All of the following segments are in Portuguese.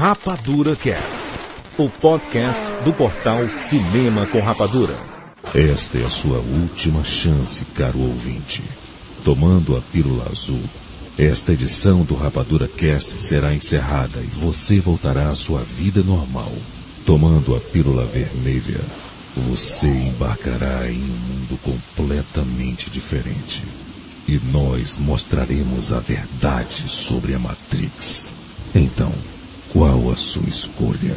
Rapadura Cast, o podcast do portal Cinema com Rapadura. Esta é a sua última chance, caro ouvinte. Tomando a pílula azul, esta edição do Rapadura Cast será encerrada e você voltará à sua vida normal. Tomando a pílula vermelha, você embarcará em um mundo completamente diferente. E nós mostraremos a verdade sobre a Matrix. Então, qual a sua escolha?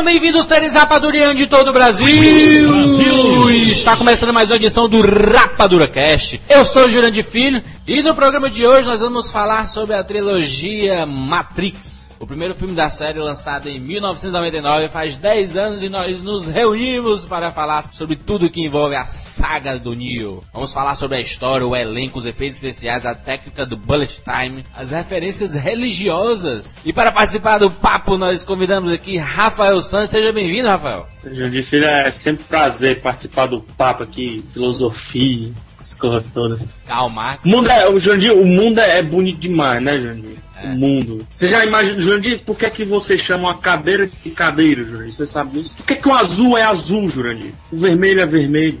Sejam bem-vindos, seres rapadurianos de todo o Brasil. Brasil. Está começando mais uma edição do Rapadura Cast. Eu sou o Jurandir Filho e no programa de hoje nós vamos falar sobre a trilogia Matrix. O primeiro filme da série lançado em 1999 faz 10 anos e nós nos reunimos para falar sobre tudo que envolve a saga do Neo. Vamos falar sobre a história, o elenco, os efeitos especiais, a técnica do bullet time, as referências religiosas. E para participar do papo nós convidamos aqui Rafael Santos. Seja bem-vindo, Rafael. Jurandir Filho, é sempre prazer participar do papo aqui, filosofia, escorra toda. Calma. O mundo é, o Jurandir, o mundo é bonito demais, né, Jurandir? É. O mundo. Você já imagina, Jurandir, por que, é que você chama uma cadeira de cadeira, Jurandir? Você sabe disso? Por que, é que o azul é azul, Jurandir? O vermelho é vermelho?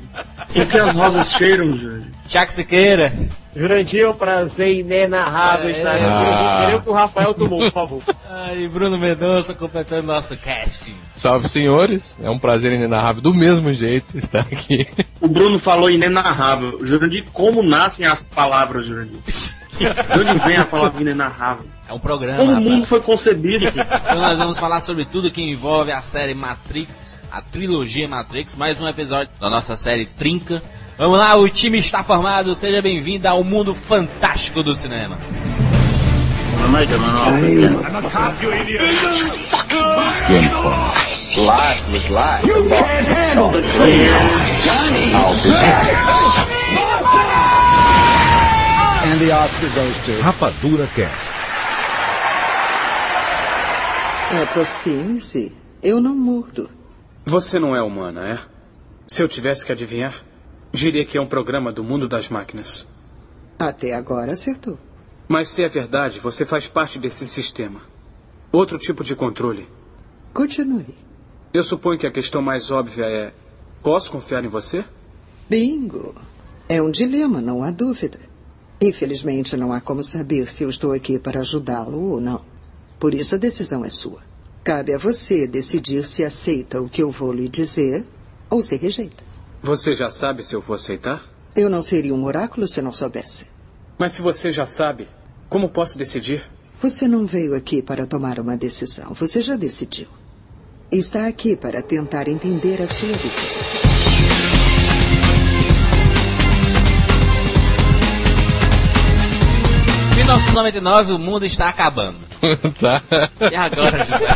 Por que as rosas cheiram, Jurandir? Tiago Siqueira. Jurandir, é um prazer inenarrável é, estar aqui. Ah. Que o Rafael tomou, por favor. Ai, Bruno Mendonça completando nosso casting. Salve, senhores. É um prazer inenarrável do mesmo jeito estar aqui. O Bruno falou inenarrável. Jurandir, como nascem as palavras, Jurandir? De onde vem a palavra inenarrável? É um programa. Como o mundo foi concebido? Então nós vamos falar sobre tudo que envolve a série Matrix, a trilogia Matrix, mais um episódio da nossa série Trinca. Vamos lá, o time está formado. Seja bem-vindo ao mundo fantástico do cinema. Life was life. You can't handle the truth. Johnny. I'll be back. The Oscar goes to Rapadura Cast. Aproxime-se. Eu não mordo. Você não é humana, é? Se eu tivesse que adivinhar, diria que é um programa do mundo das máquinas. Até agora acertou. Mas se é verdade, você faz parte desse sistema. Outro tipo de controle. Continue. Eu suponho que a questão mais óbvia é: posso confiar em você? Bingo. É um dilema, não há dúvida. Infelizmente, não há como saber se eu estou aqui para ajudá-lo ou não. Por isso, a decisão é sua. Cabe a você decidir se aceita o que eu vou lhe dizer ou se rejeita. Você já sabe se eu vou aceitar? Eu não seria um oráculo se não soubesse. Mas se você já sabe, como posso decidir? Você não veio aqui para tomar uma decisão. Você já decidiu. Está aqui para tentar entender a sua decisão. 1999 o mundo está acabando. tá. E agora, José?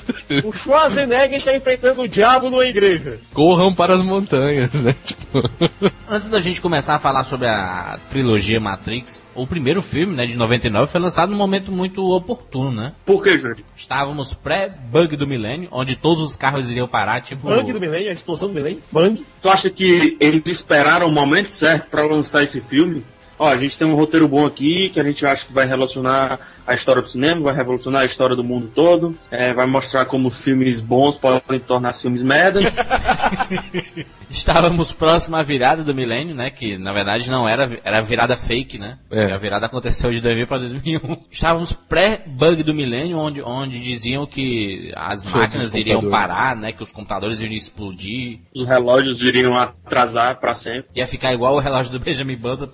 O Schwarzenegger está enfrentando o diabo numa igreja. Corram para as montanhas, né? Tipo... Antes da gente começar a falar sobre a trilogia Matrix, o primeiro filme, né, de 99, foi lançado num momento muito oportuno, né? Por que, Jorge? Estávamos pré-bug do milênio, onde todos os carros iriam parar, tipo... Bug do milênio? A explosão do milênio? Bug? Tu acha que eles esperaram o momento certo para lançar esse filme? Ó, a gente tem um roteiro bom aqui que a gente acha que vai relacionar a história do cinema, vai revolucionar a história do mundo todo, é, vai mostrar como filmes bons podem tornar filmes merda. Estávamos próximo à virada do milênio, né? Que na verdade não era, era virada fake, né? É. A virada aconteceu de 2000 para 2001. Estávamos pré-bug do milênio, onde, onde diziam que as máquinas iriam parar, né? Que os computadores iriam explodir. Os relógios iriam atrasar para sempre. Ia ficar igual o relógio do Benjamin Button.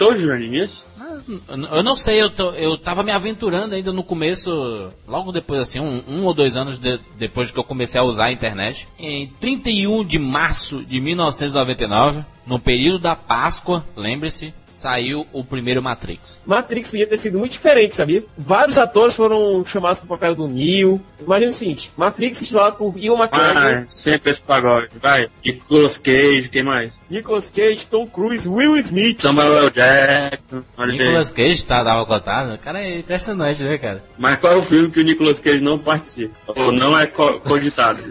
Tu acreditou, Johnny, nisso? Eu não sei, eu, tô, eu tava me aventurando ainda no começo, logo depois, assim, um, um ou dois anos de, depois que eu comecei a usar a internet. Em 31 de março de 1999, no período da Páscoa, lembre-se, saiu o primeiro Matrix? Matrix podia ter sido muito diferente, sabia? Vários atores foram chamados para o papel do Neo. Imagina o seguinte, Matrix estrelado por Ian McGregor. Ah, sempre esse pagode. Vai. Nicolas Cage, quem mais? Nicolas Cage, Tom Cruise, Will Smith. Samuel L. Jackson. Nicolas Cage tá, tava cotado. O cara é impressionante, né, cara? Mas qual é o filme que o Nicolas Cage não participa? Ou não é co cogitado?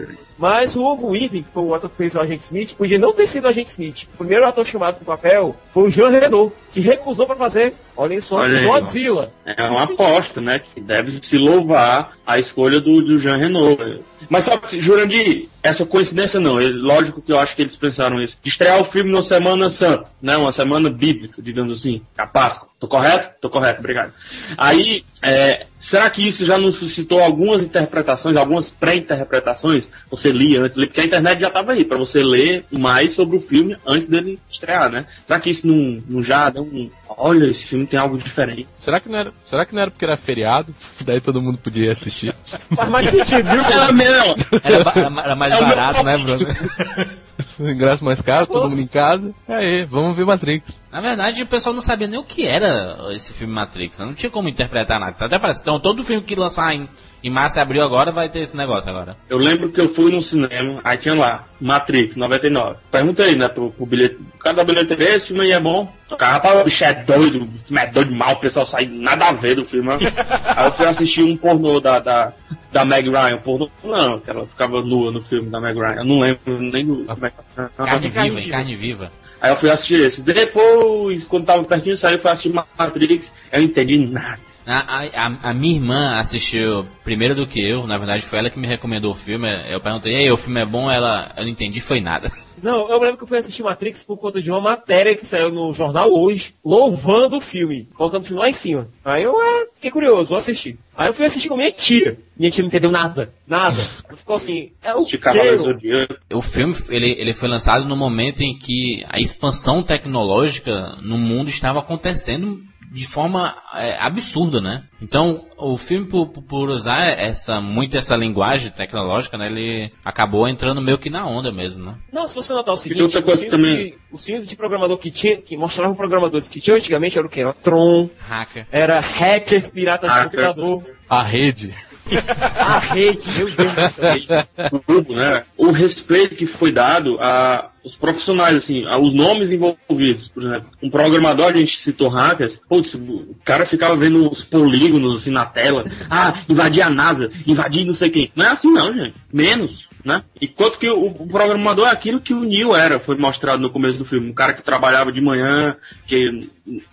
Mas o Hugo Weaving, que foi o ator que fez o Agente Smith, podia não ter sido o Agente Smith. O primeiro ator chamado para o papel foi o Jean Reno, que recusou para fazer, olhem só, Olha. Godzilla. É uma aposta, né? Que deve se louvar a escolha do, do Jean Renault. Mas só que, Jurandir, essa coincidência não. Lógico que eu acho que eles pensaram isso. Estrear o filme na Semana Santa, né? Uma semana bíblica, digamos assim. A Páscoa. Tô correto? Tô correto, obrigado. Aí, é, será que isso já não suscitou algumas interpretações, algumas pré-interpretações? Você lia antes, porque a internet já estava aí, para você ler mais sobre o filme antes dele estrear, né? Será que isso não, não já deu um. Olha, esse filme tem algo diferente. Será que, não era, será que não era porque era feriado? Daí todo mundo podia assistir. Faz mais sentido, viu? Era, era- era mais É barato, né. Bruno? Ingresso mais caro, todo Nossa. mundo em casa. Aí, vamos ver Matrix. Na verdade, o pessoal não sabia nem o que era esse filme Matrix. né? Não tinha como interpretar nada. Até parece. Então, todo filme que lançar em, em março e abril agora vai ter esse negócio agora. Eu lembro que eu fui no cinema, aí tinha lá, Matrix, 99. Perguntei, né, pro, pro bilhete. O cara da bilheteria, esse filme aí é bom. O cara, rapaz, o bicho é doido, o filme é doido mal, o pessoal sai nada a ver do filme. né? aí eu fui assistir um pornô da, da, da Meg Ryan. Pornô, não, que ela ficava nua no filme da Meg Ryan. Eu não lembro nem do. que- Carne viva, hein? viva. Carne viva. Aí eu fui assistir esse. Depois, quando tava pertinho, saiu, eu fui assistir Matrix. Eu não entendi nada. A, a, a- a minha irmã assistiu primeiro do que eu. Na verdade, foi ela que me recomendou o filme. Eu perguntei, e aí, o filme é bom? Ela, eu não entendi, foi nada. Não, eu lembro que eu fui assistir Matrix por conta de uma matéria que saiu no jornal hoje, louvando o filme, colocando o filme lá em cima. Aí eu é, fiquei curioso, vou assistir. Aí eu fui assistir com minha tia. Minha tia não entendeu nada, nada. Ela ficou assim, é o quê? Zodíaco. O filme ele, ele foi lançado no momento em que a expansão tecnológica no mundo estava acontecendo de forma é, absurda, né? Então, o filme, por, por- usar essa, muito essa linguagem tecnológica, né? Ele acabou entrando meio que na onda mesmo, né? Não, se você notar o seguinte, outra os filmes, também. de, os filmes de programador que tinha, que mostravam programadores que tinham antigamente era o quê? Era Tron, Hacker. era hackers, piratas de Hackers. computador, A rede. a rede, meu Deus do céu. né? O respeito que foi dado a os profissionais, assim, os nomes envolvidos, por exemplo. Um programador, a gente citou hackers, putz, o cara ficava vendo os polígonos assim na tela. Ah, invadir a NASA, invadir não sei quem. Não é assim não, gente. Menos, né? Enquanto que o, o programador é aquilo que o Neil era, foi mostrado no começo do filme. Um cara que trabalhava de manhã, que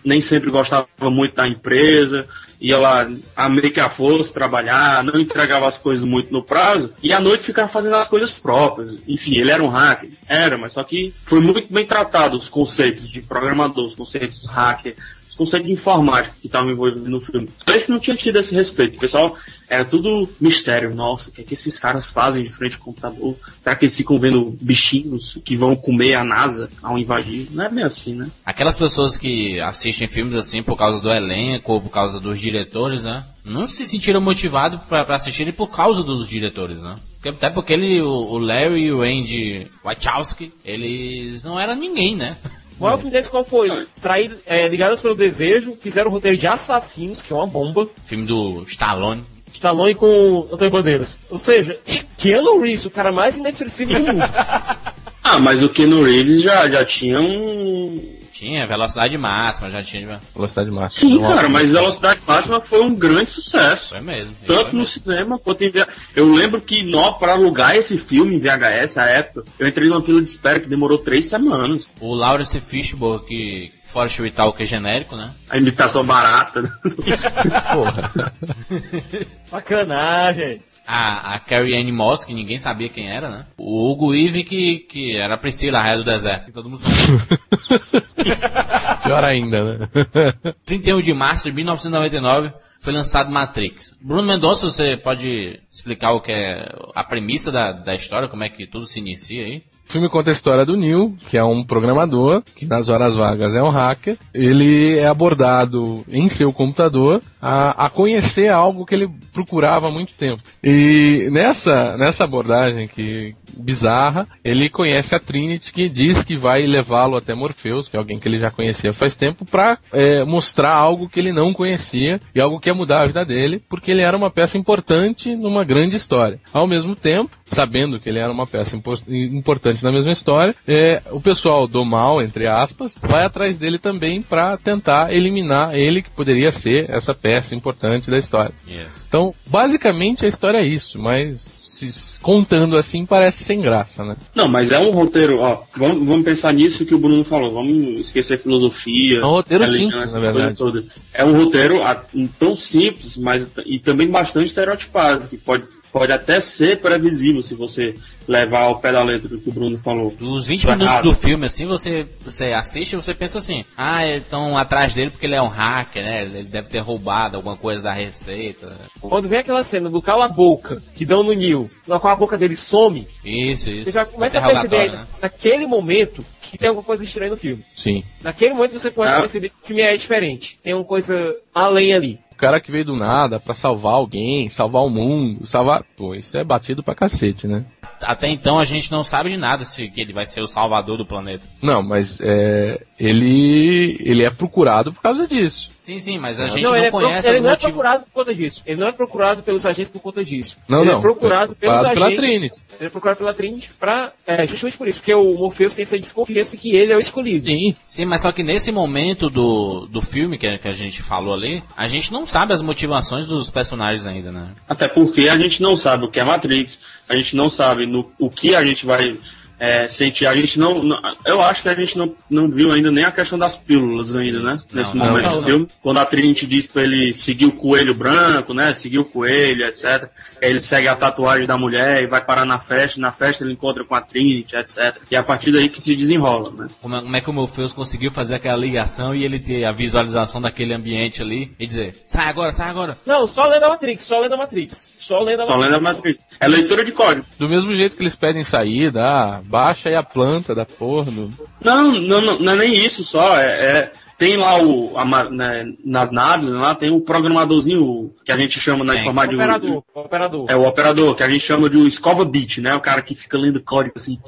nem sempre gostava muito da empresa, ia lá a meio que a força trabalhar, não entregava as coisas muito no prazo, e à noite ficava fazendo as coisas próprias. Enfim, ele era um hacker. Era, mas só que foi muito bem tratado os conceitos de programador, os conceitos hacker, os conceitos de informática que estavam envolvidos no filme. Esse não tinha tido esse respeito. O pessoal era tudo mistério. Nossa, o que é que esses caras fazem de frente ao computador? Será que eles ficam vendo bichinhos que vão comer a NASA ao invadir? Não é bem assim, né? Aquelas pessoas que assistem filmes assim por causa do elenco ou por causa dos diretores, né? Não se sentiram motivados pra assistirem por causa dos diretores, né? Até porque ele, o Larry e o Andy Wachowski, eles não eram ninguém, né? O maior filme desse qual foi? Traído, é, Ligadas pelo Desejo, fizeram um roteiro de Assassinos, que é uma bomba. Filme do Stallone. Stallone com Antônio Bandeiras. Ou seja, Keanu Reeves, o cara mais inexpressivo do mundo. Ah, mas o Keanu Reeves já, já tinha um... Tinha velocidade máxima, já tinha. Velocidade máxima. Sim, Não, cara, mas Velocidade Máxima foi um grande sucesso. Foi mesmo. Tanto foi no mesmo. cinema quanto em VHS. Eu lembro que nó, pra alugar esse filme em VHS, à época, eu entrei numa fila de espera que demorou três semanas. O Lawrence Fishburne, que fora chuital que é genérico, né? A imitação barata. Porra. Sacanagem. A, a Carrie Ann Moss, que ninguém sabia quem era, né? O Hugo Weaving, que, que era a Priscila, a raia do deserto, que todo mundo sabe. Pior ainda, né? 31 de março de 1999 foi lançado Matrix. Bruno Mendonça, você pode explicar o que é a premissa da, da história, como é que tudo se inicia aí? O filme conta a história do Neil, que é um programador, que nas horas vagas é um hacker. Ele é abordado em seu computador a, a conhecer algo que ele procurava há muito tempo. E nessa, nessa abordagem que bizarra, ele conhece a Trinity, que diz que vai levá-lo até Morpheus, que é alguém que ele já conhecia faz tempo, para é, mostrar algo que ele não conhecia e algo que ia mudar a vida dele, porque ele era uma peça importante numa grande história. Ao mesmo tempo, sabendo que ele era uma peça importante na mesma história, é, o pessoal do mal, entre aspas, vai atrás dele também para tentar eliminar ele que poderia ser essa peça importante da história. Yeah. Então, basicamente a história é isso, mas se contando assim parece sem graça, né? Não, mas é um roteiro, ó, vamos, vamos pensar nisso que o Bruno falou, vamos esquecer filosofia. É um roteiro simples, na verdade. Toda. É um roteiro tão simples, mas e também bastante estereotipado, que pode pode até ser previsível se você levar ao pé da letra do que o Bruno falou. Os 20 minutos do filme, assim, você, você assiste e você pensa assim, ah, estão atrás dele porque ele é um hacker, né? Ele deve ter roubado alguma coisa da receita. Quando vem aquela cena do cala a boca, que dão no Neil, na qual a boca dele some, isso, isso. você já começa a perceber né? naquele momento que tem alguma coisa estranha no filme. Sim. Naquele momento você começa ah. a perceber que o filme é diferente. Tem uma coisa além ali cara que veio do nada para salvar alguém, salvar o mundo, salvar. Pô, isso é batido pra cacete, né? Até então a gente não sabe de nada se que ele vai ser o salvador do planeta. Não, mas é, ele ele é procurado por causa disso. Sim, sim, mas a gente não, não ele conhece é, Ele não é procurado por conta disso. Ele não é procurado pelos agentes por conta disso. Não, ele não. é procurado pelos agentes. Pela Trinity. Ele é procurado pela Trinity pra, é, justamente por isso, porque o Morpheus tem essa desconfiança que ele é o escolhido. Sim. Sim, mas só que nesse momento do, do filme que, que a gente falou ali, a gente não sabe as motivações dos personagens ainda, né? Até porque a gente não sabe o que é Matrix, a gente não sabe no, o que a gente vai é, sentir. A gente não, não, Eu acho que a gente não, não viu ainda nem a questão das pílulas ainda, né? Não, Nesse não, momento do filme. Quando a Trinity diz pra ele seguir o coelho branco, né? Seguir o coelho, etc. Ele segue a tatuagem da mulher e vai parar na festa. Na festa ele encontra com a Trinity, etc. E é a partir daí que se desenrola, né? Como é, como é que o Morpheus conseguiu fazer aquela ligação e ele ter a visualização daquele ambiente ali e dizer, sai agora, sai agora. Não, só lendo a Matrix, só lendo a Matrix. Só lendo a Matrix. Só lendo a Matrix. É leitura de código. Do mesmo jeito que eles pedem saída, ah, baixa aí a planta da porra. Do... Não, não, não, não é nem isso só, é, é tem lá o a, né, nas naves lá tem o programadorzinho que a gente chama na informática o operador, o operador é o operador que a gente chama de escova bit né o cara que fica lendo código assim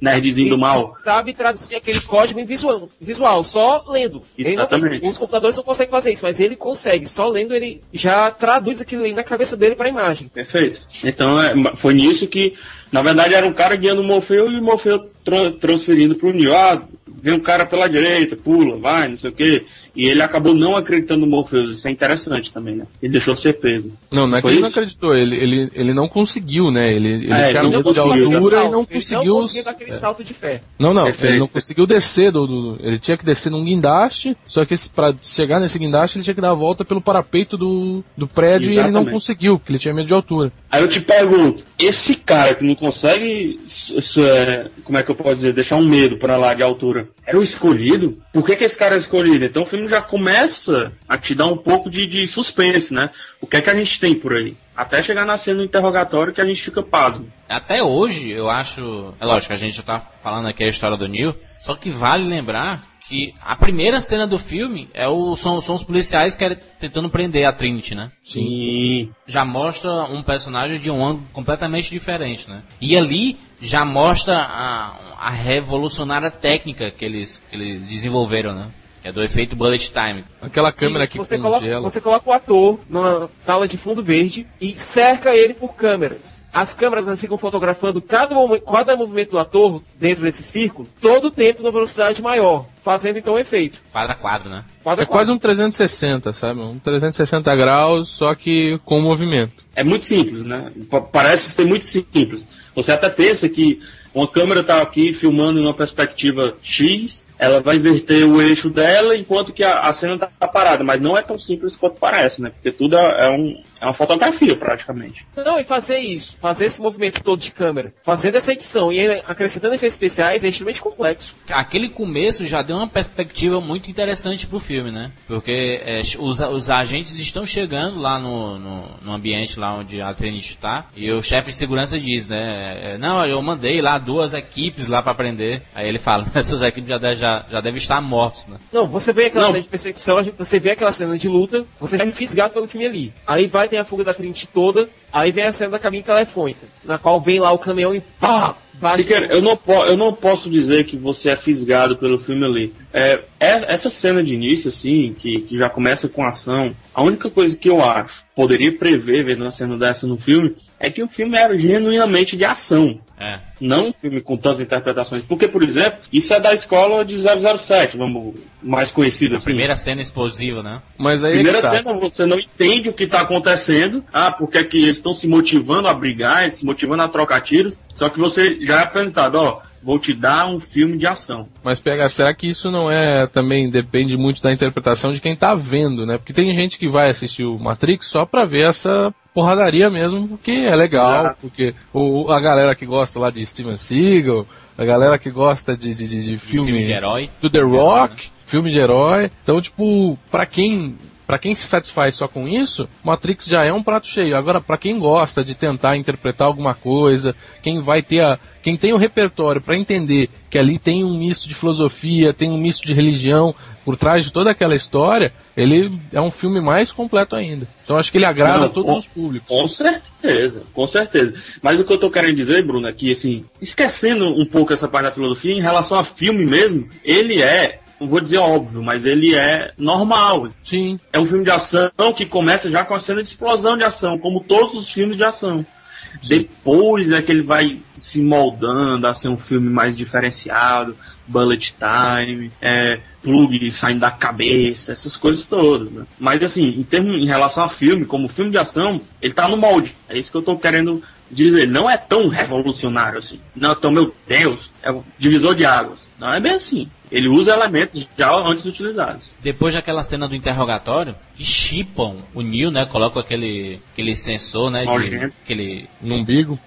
nerdzinho do mal. sabe traduzir aquele código em visual, visual só lendo. Exatamente. Não, os computadores não conseguem fazer isso, mas ele consegue. Só lendo ele já traduz aquilo ali na cabeça dele para a imagem. Perfeito. Então é, foi nisso que, na verdade, era um cara guiando o Morfeu e o Morfeu tra transferindo para o. Ah, vem um cara pela direita, pula, vai, não sei o quê. E ele acabou não acreditando no Morpheus. Isso é interessante também, né? Ele deixou ser pego. Não, não é Foi que ele não acreditou. Ele, ele, ele não conseguiu, né? Ele, ele é, tinha medo de altura e não conseguiu... Ele não conseguiu dar aquele é. salto de fé. Não, não. Perfeito. Ele não conseguiu descer do, do, Ele tinha que descer num guindaste, só que esse, pra chegar nesse guindaste ele tinha que dar a volta pelo parapeito do, do prédio Exatamente. e ele não conseguiu, porque ele tinha medo de altura. Aí eu te pergunto, esse cara que não consegue... Isso é, como é que eu posso dizer? Deixar um medo para lá de altura. Era o escolhido? Por que, que esse cara é escolhido? Então o filme já começa a te dar um pouco de, de suspense, né? O que é que a gente tem por aí? Até chegar na cena do interrogatório que a gente fica pasmo. Até hoje, eu acho. É lógico, a gente já tá falando aqui a história do Neil. Só que vale lembrar que a primeira cena do filme é o, são, são os policiais que tentando prender a Trinity, né? Sim. Já mostra um personagem de um ângulo completamente diferente, né? E ali já mostra a, a revolucionária técnica que eles, que eles desenvolveram, né? É do efeito bullet time. Aquela câmera Sim, que você coloca, você coloca o ator numa sala de fundo verde e cerca ele por câmeras. As câmeras ficam fotografando cada, cada movimento do ator dentro desse círculo, todo o tempo numa velocidade maior, fazendo então o um efeito. Quadro a quadro, né? Quadro é quase um 360, sabe? Um 360 graus, só que com movimento. É muito simples, né? Parece ser muito simples. Você até pensa que uma câmera está aqui filmando em uma perspectiva X ela vai inverter o eixo dela enquanto que a, a cena tá parada. Mas não é tão simples quanto parece, né? Porque tudo é, é um, é uma fotografia, praticamente. Não, e fazer isso, fazer esse movimento todo de câmera, fazendo essa edição e acrescentando efeitos especiais é extremamente complexo. Aquele começo já deu uma perspectiva muito interessante pro filme, né? Porque é, os, os agentes estão chegando lá no, no, no, ambiente lá onde a Trinity está e o chefe de segurança diz, né? É, não, eu mandei lá duas equipes lá para prender. Aí ele fala, essas equipes já, deve, já, já devem estar mortas, né? Não, você vê aquela não. cena de perseguição, você vê aquela cena de luta, você vai fisgado pelo filme ali. Aí vai ter a fuga da Trinity toda, aí vem a cena da cabine telefônica, na qual vem lá o caminhão e pá! Siqueira, eu não, eu não posso dizer que você é fisgado pelo filme ali. É, é, essa cena de início, assim, que, que já começa com ação, a única coisa que eu acho, poderia prever, vendo uma cena dessa no filme, é que o filme era genuinamente de ação. É. Não um filme com tantas interpretações. Porque, por exemplo, isso é da escola de 007, vamos, mais conhecido a assim. Primeira cena explosiva, né? Mas aí é primeira tá. cena você não entende o que está acontecendo. Ah, porque é que eles estão se motivando a brigar, se motivando a trocar tiros. Só que você já é apresentado, ó, vou te dar um filme de ação. Mas pega, será que isso não é também depende muito da interpretação de quem tá vendo, né? Porque tem gente que vai assistir o Matrix só pra ver essa porradaria mesmo, porque é legal, Exato. porque o, a galera que gosta lá de Steven Seagal, a galera que gosta de, de, de, de filme, filme de herói, do The Rock, né? filme de herói. Então, tipo, pra quem para quem se satisfaz só com isso, Matrix já é um prato cheio. Agora, para quem gosta de tentar interpretar alguma coisa, quem vai ter a, quem tem o repertório para entender que ali tem um misto de filosofia, tem um misto de religião por trás de toda aquela história, ele é um filme mais completo ainda. Então acho que ele agrada Não, a todos com, os públicos. Com certeza, com certeza. Mas o que eu tô querendo dizer, Bruno, é que assim, esquecendo um pouco essa parte da filosofia, em relação a filme mesmo, ele é não vou dizer óbvio, mas ele é normal. Sim. É um filme de ação que começa já com a cena de explosão de ação, como todos os filmes de ação. Sim. Depois é que ele vai se moldando a ser um filme mais diferenciado, bullet time, é, plug saindo da cabeça, essas coisas todas. Né? Mas assim, em, termos, em relação a filme, como filme de ação, ele tá no molde. É isso que eu tô querendo dizer. Não é tão revolucionário assim. Não, então, meu Deus, é o divisor de águas. Não é bem assim. Ele usa elementos já antes utilizados. Depois daquela cena do interrogatório, que chipam o Neil, né? Colocam aquele, aquele sensor, né? De, aquele, no umbigo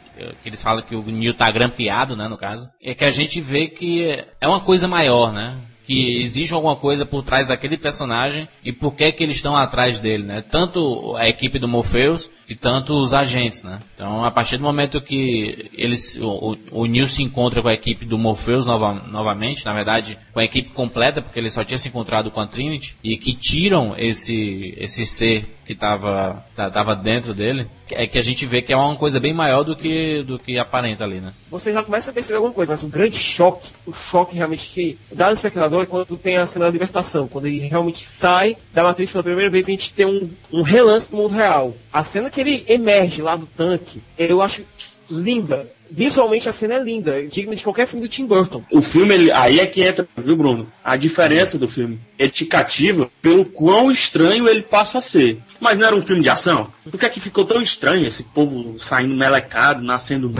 que eles falam que o Neil tá grampeado, né, no caso, é que a gente vê que é uma coisa maior, né? Que existe alguma coisa por trás daquele personagem e por que que eles estão atrás dele, né? Tanto a equipe do Morpheus e tanto os agentes, né? Então, a partir do momento que eles, o, o, Neil se encontra com a equipe do Morpheus nova, novamente, na verdade, com a equipe completa, porque ele só tinha se encontrado com a Trinity, e que tiram esse, esse ser que estava tava dentro dele, é que a gente vê que é uma coisa bem maior do que, do que aparenta ali, né? Você já começa a perceber alguma coisa, mas um grande choque, o choque realmente que dá no espectador é quando tem a cena da libertação, quando ele realmente sai da matriz pela primeira vez a gente tem um, um relance do mundo real. A cena que ele emerge lá do tanque, eu acho linda. Visualmente a cena é linda, digna de qualquer filme do Tim Burton. O filme, ele, aí é que entra, viu, Bruno? A diferença do filme. Ele te cativa pelo quão estranho ele passa a ser. Mas não era um filme de ação? Por que é que ficou tão estranho esse povo saindo melecado, nascendo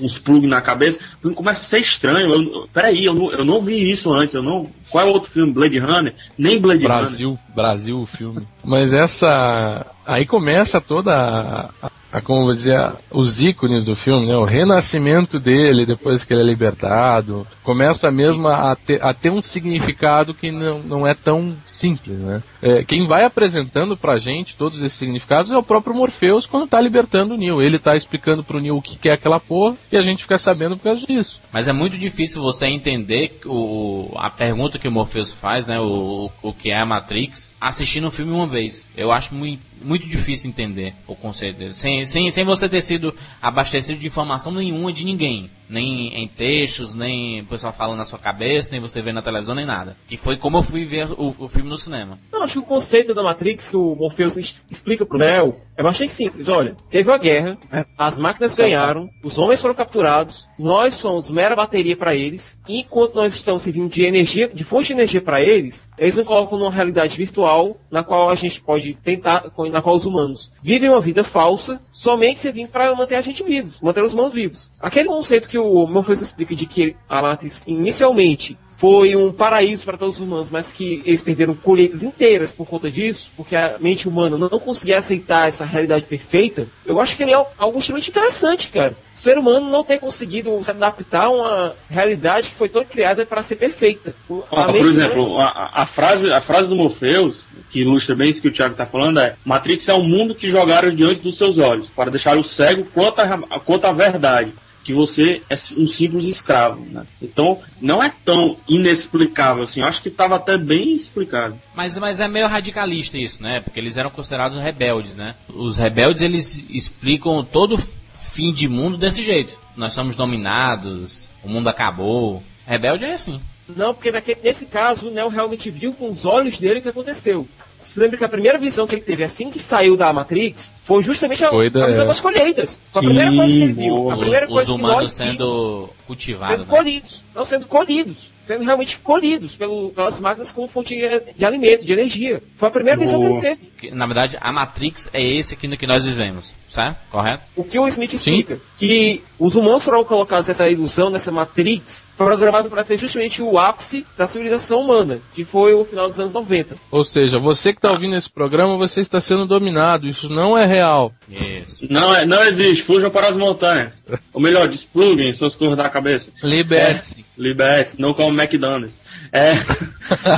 uns plugs na cabeça? O filme começa a ser estranho. Eu, peraí, eu não, eu não vi isso antes. Eu não, qual é o outro filme? Blade Runner? Nem Blade Brasil, Runner. Brasil, Brasil o filme. Mas essa. Aí começa toda a, a, como dizer, os ícones do filme, né? O renascimento dele depois que ele é libertado. Começa mesmo a ter, a ter um significado que não, não é tão simples, né? É, quem vai apresentando pra gente todos esses significados é o próprio Morpheus quando tá libertando o Neo. Ele tá explicando pro Neo o que é aquela porra e a gente fica sabendo por causa disso. Mas é muito difícil você entender o, a pergunta que o Morpheus faz, né? O, o que é a Matrix, assistindo o filme uma vez. Eu acho muito muito difícil entender o conceito dele. Sem, sem, sem você ter sido abastecido de informação nenhuma de ninguém. Nem em textos, nem o pessoal falando na sua cabeça, nem você vê na televisão, nem nada. E foi como eu fui ver o, o filme no cinema. Eu acho que o conceito da Matrix que o Morpheus explica pro Neo é bastante simples. Olha, teve uma guerra, é. as máquinas ganharam, os homens foram capturados, nós somos mera bateria para eles, e enquanto nós estamos servindo de energia, de fonte de energia para eles, eles nos colocam numa realidade virtual na qual a gente pode tentar, na qual os humanos vivem uma vida falsa somente servindo para manter a gente vivos, manter os humanos vivos. Aquele conceito que o Morpheus explica de que a Matrix inicialmente foi um paraíso para todos os humanos, mas que eles perderam colheitas inteiras por conta disso, porque a mente humana não conseguia aceitar essa realidade perfeita, eu acho que é algo extremamente interessante, cara. O ser humano não ter conseguido se adaptar a uma realidade que foi toda criada para ser perfeita. Ah, por exemplo, a, a, frase, a frase do Morpheus, que ilustra bem isso que o Thiago está falando, é Matrix é um mundo que jogaram diante dos seus olhos, para deixar o cego quanto à quanto verdade que você é um simples escravo. Né? Então, não é tão inexplicável assim. Eu acho que estava até bem explicado. Mas, mas é meio radicalista isso, né? Porque eles eram considerados rebeldes, né? Os rebeldes, eles explicam todo fim de mundo desse jeito. Nós somos dominados, o mundo acabou. Rebelde é assim. Não, porque naquele, nesse caso o Neo realmente viu com os olhos dele o que aconteceu. Você lembra que a primeira visão que ele teve assim que saiu da Matrix foi justamente a, foi da, a visão das colheitas. Foi a primeira coisa que ele viu. A primeira os, coisa os humanos sendo cultivados. Sendo né? colhidos. Não sendo colhidos. Sendo realmente colhidos pelo, pelas máquinas como fonte de, de, alimento, de energia. Foi a primeira visão que ele teve. Na verdade, a Matrix é esse aqui no que nós vivemos. Certo? Correto? O que o Smith explica? Sim. Que os humanos foram colocados nessa ilusão, nessa Matrix, programado para ser justamente o ápice da civilização humana, que foi o final dos anos 90. Ou seja, você que está ouvindo esse programa, você está sendo dominado. Isso não é real. Isso. Não, é, não existe. Fujam para as montanhas. Ou melhor, despluguem seus curvos da cabeça. Liberte-se. É, Liberte-se. Não como McDonald's. É.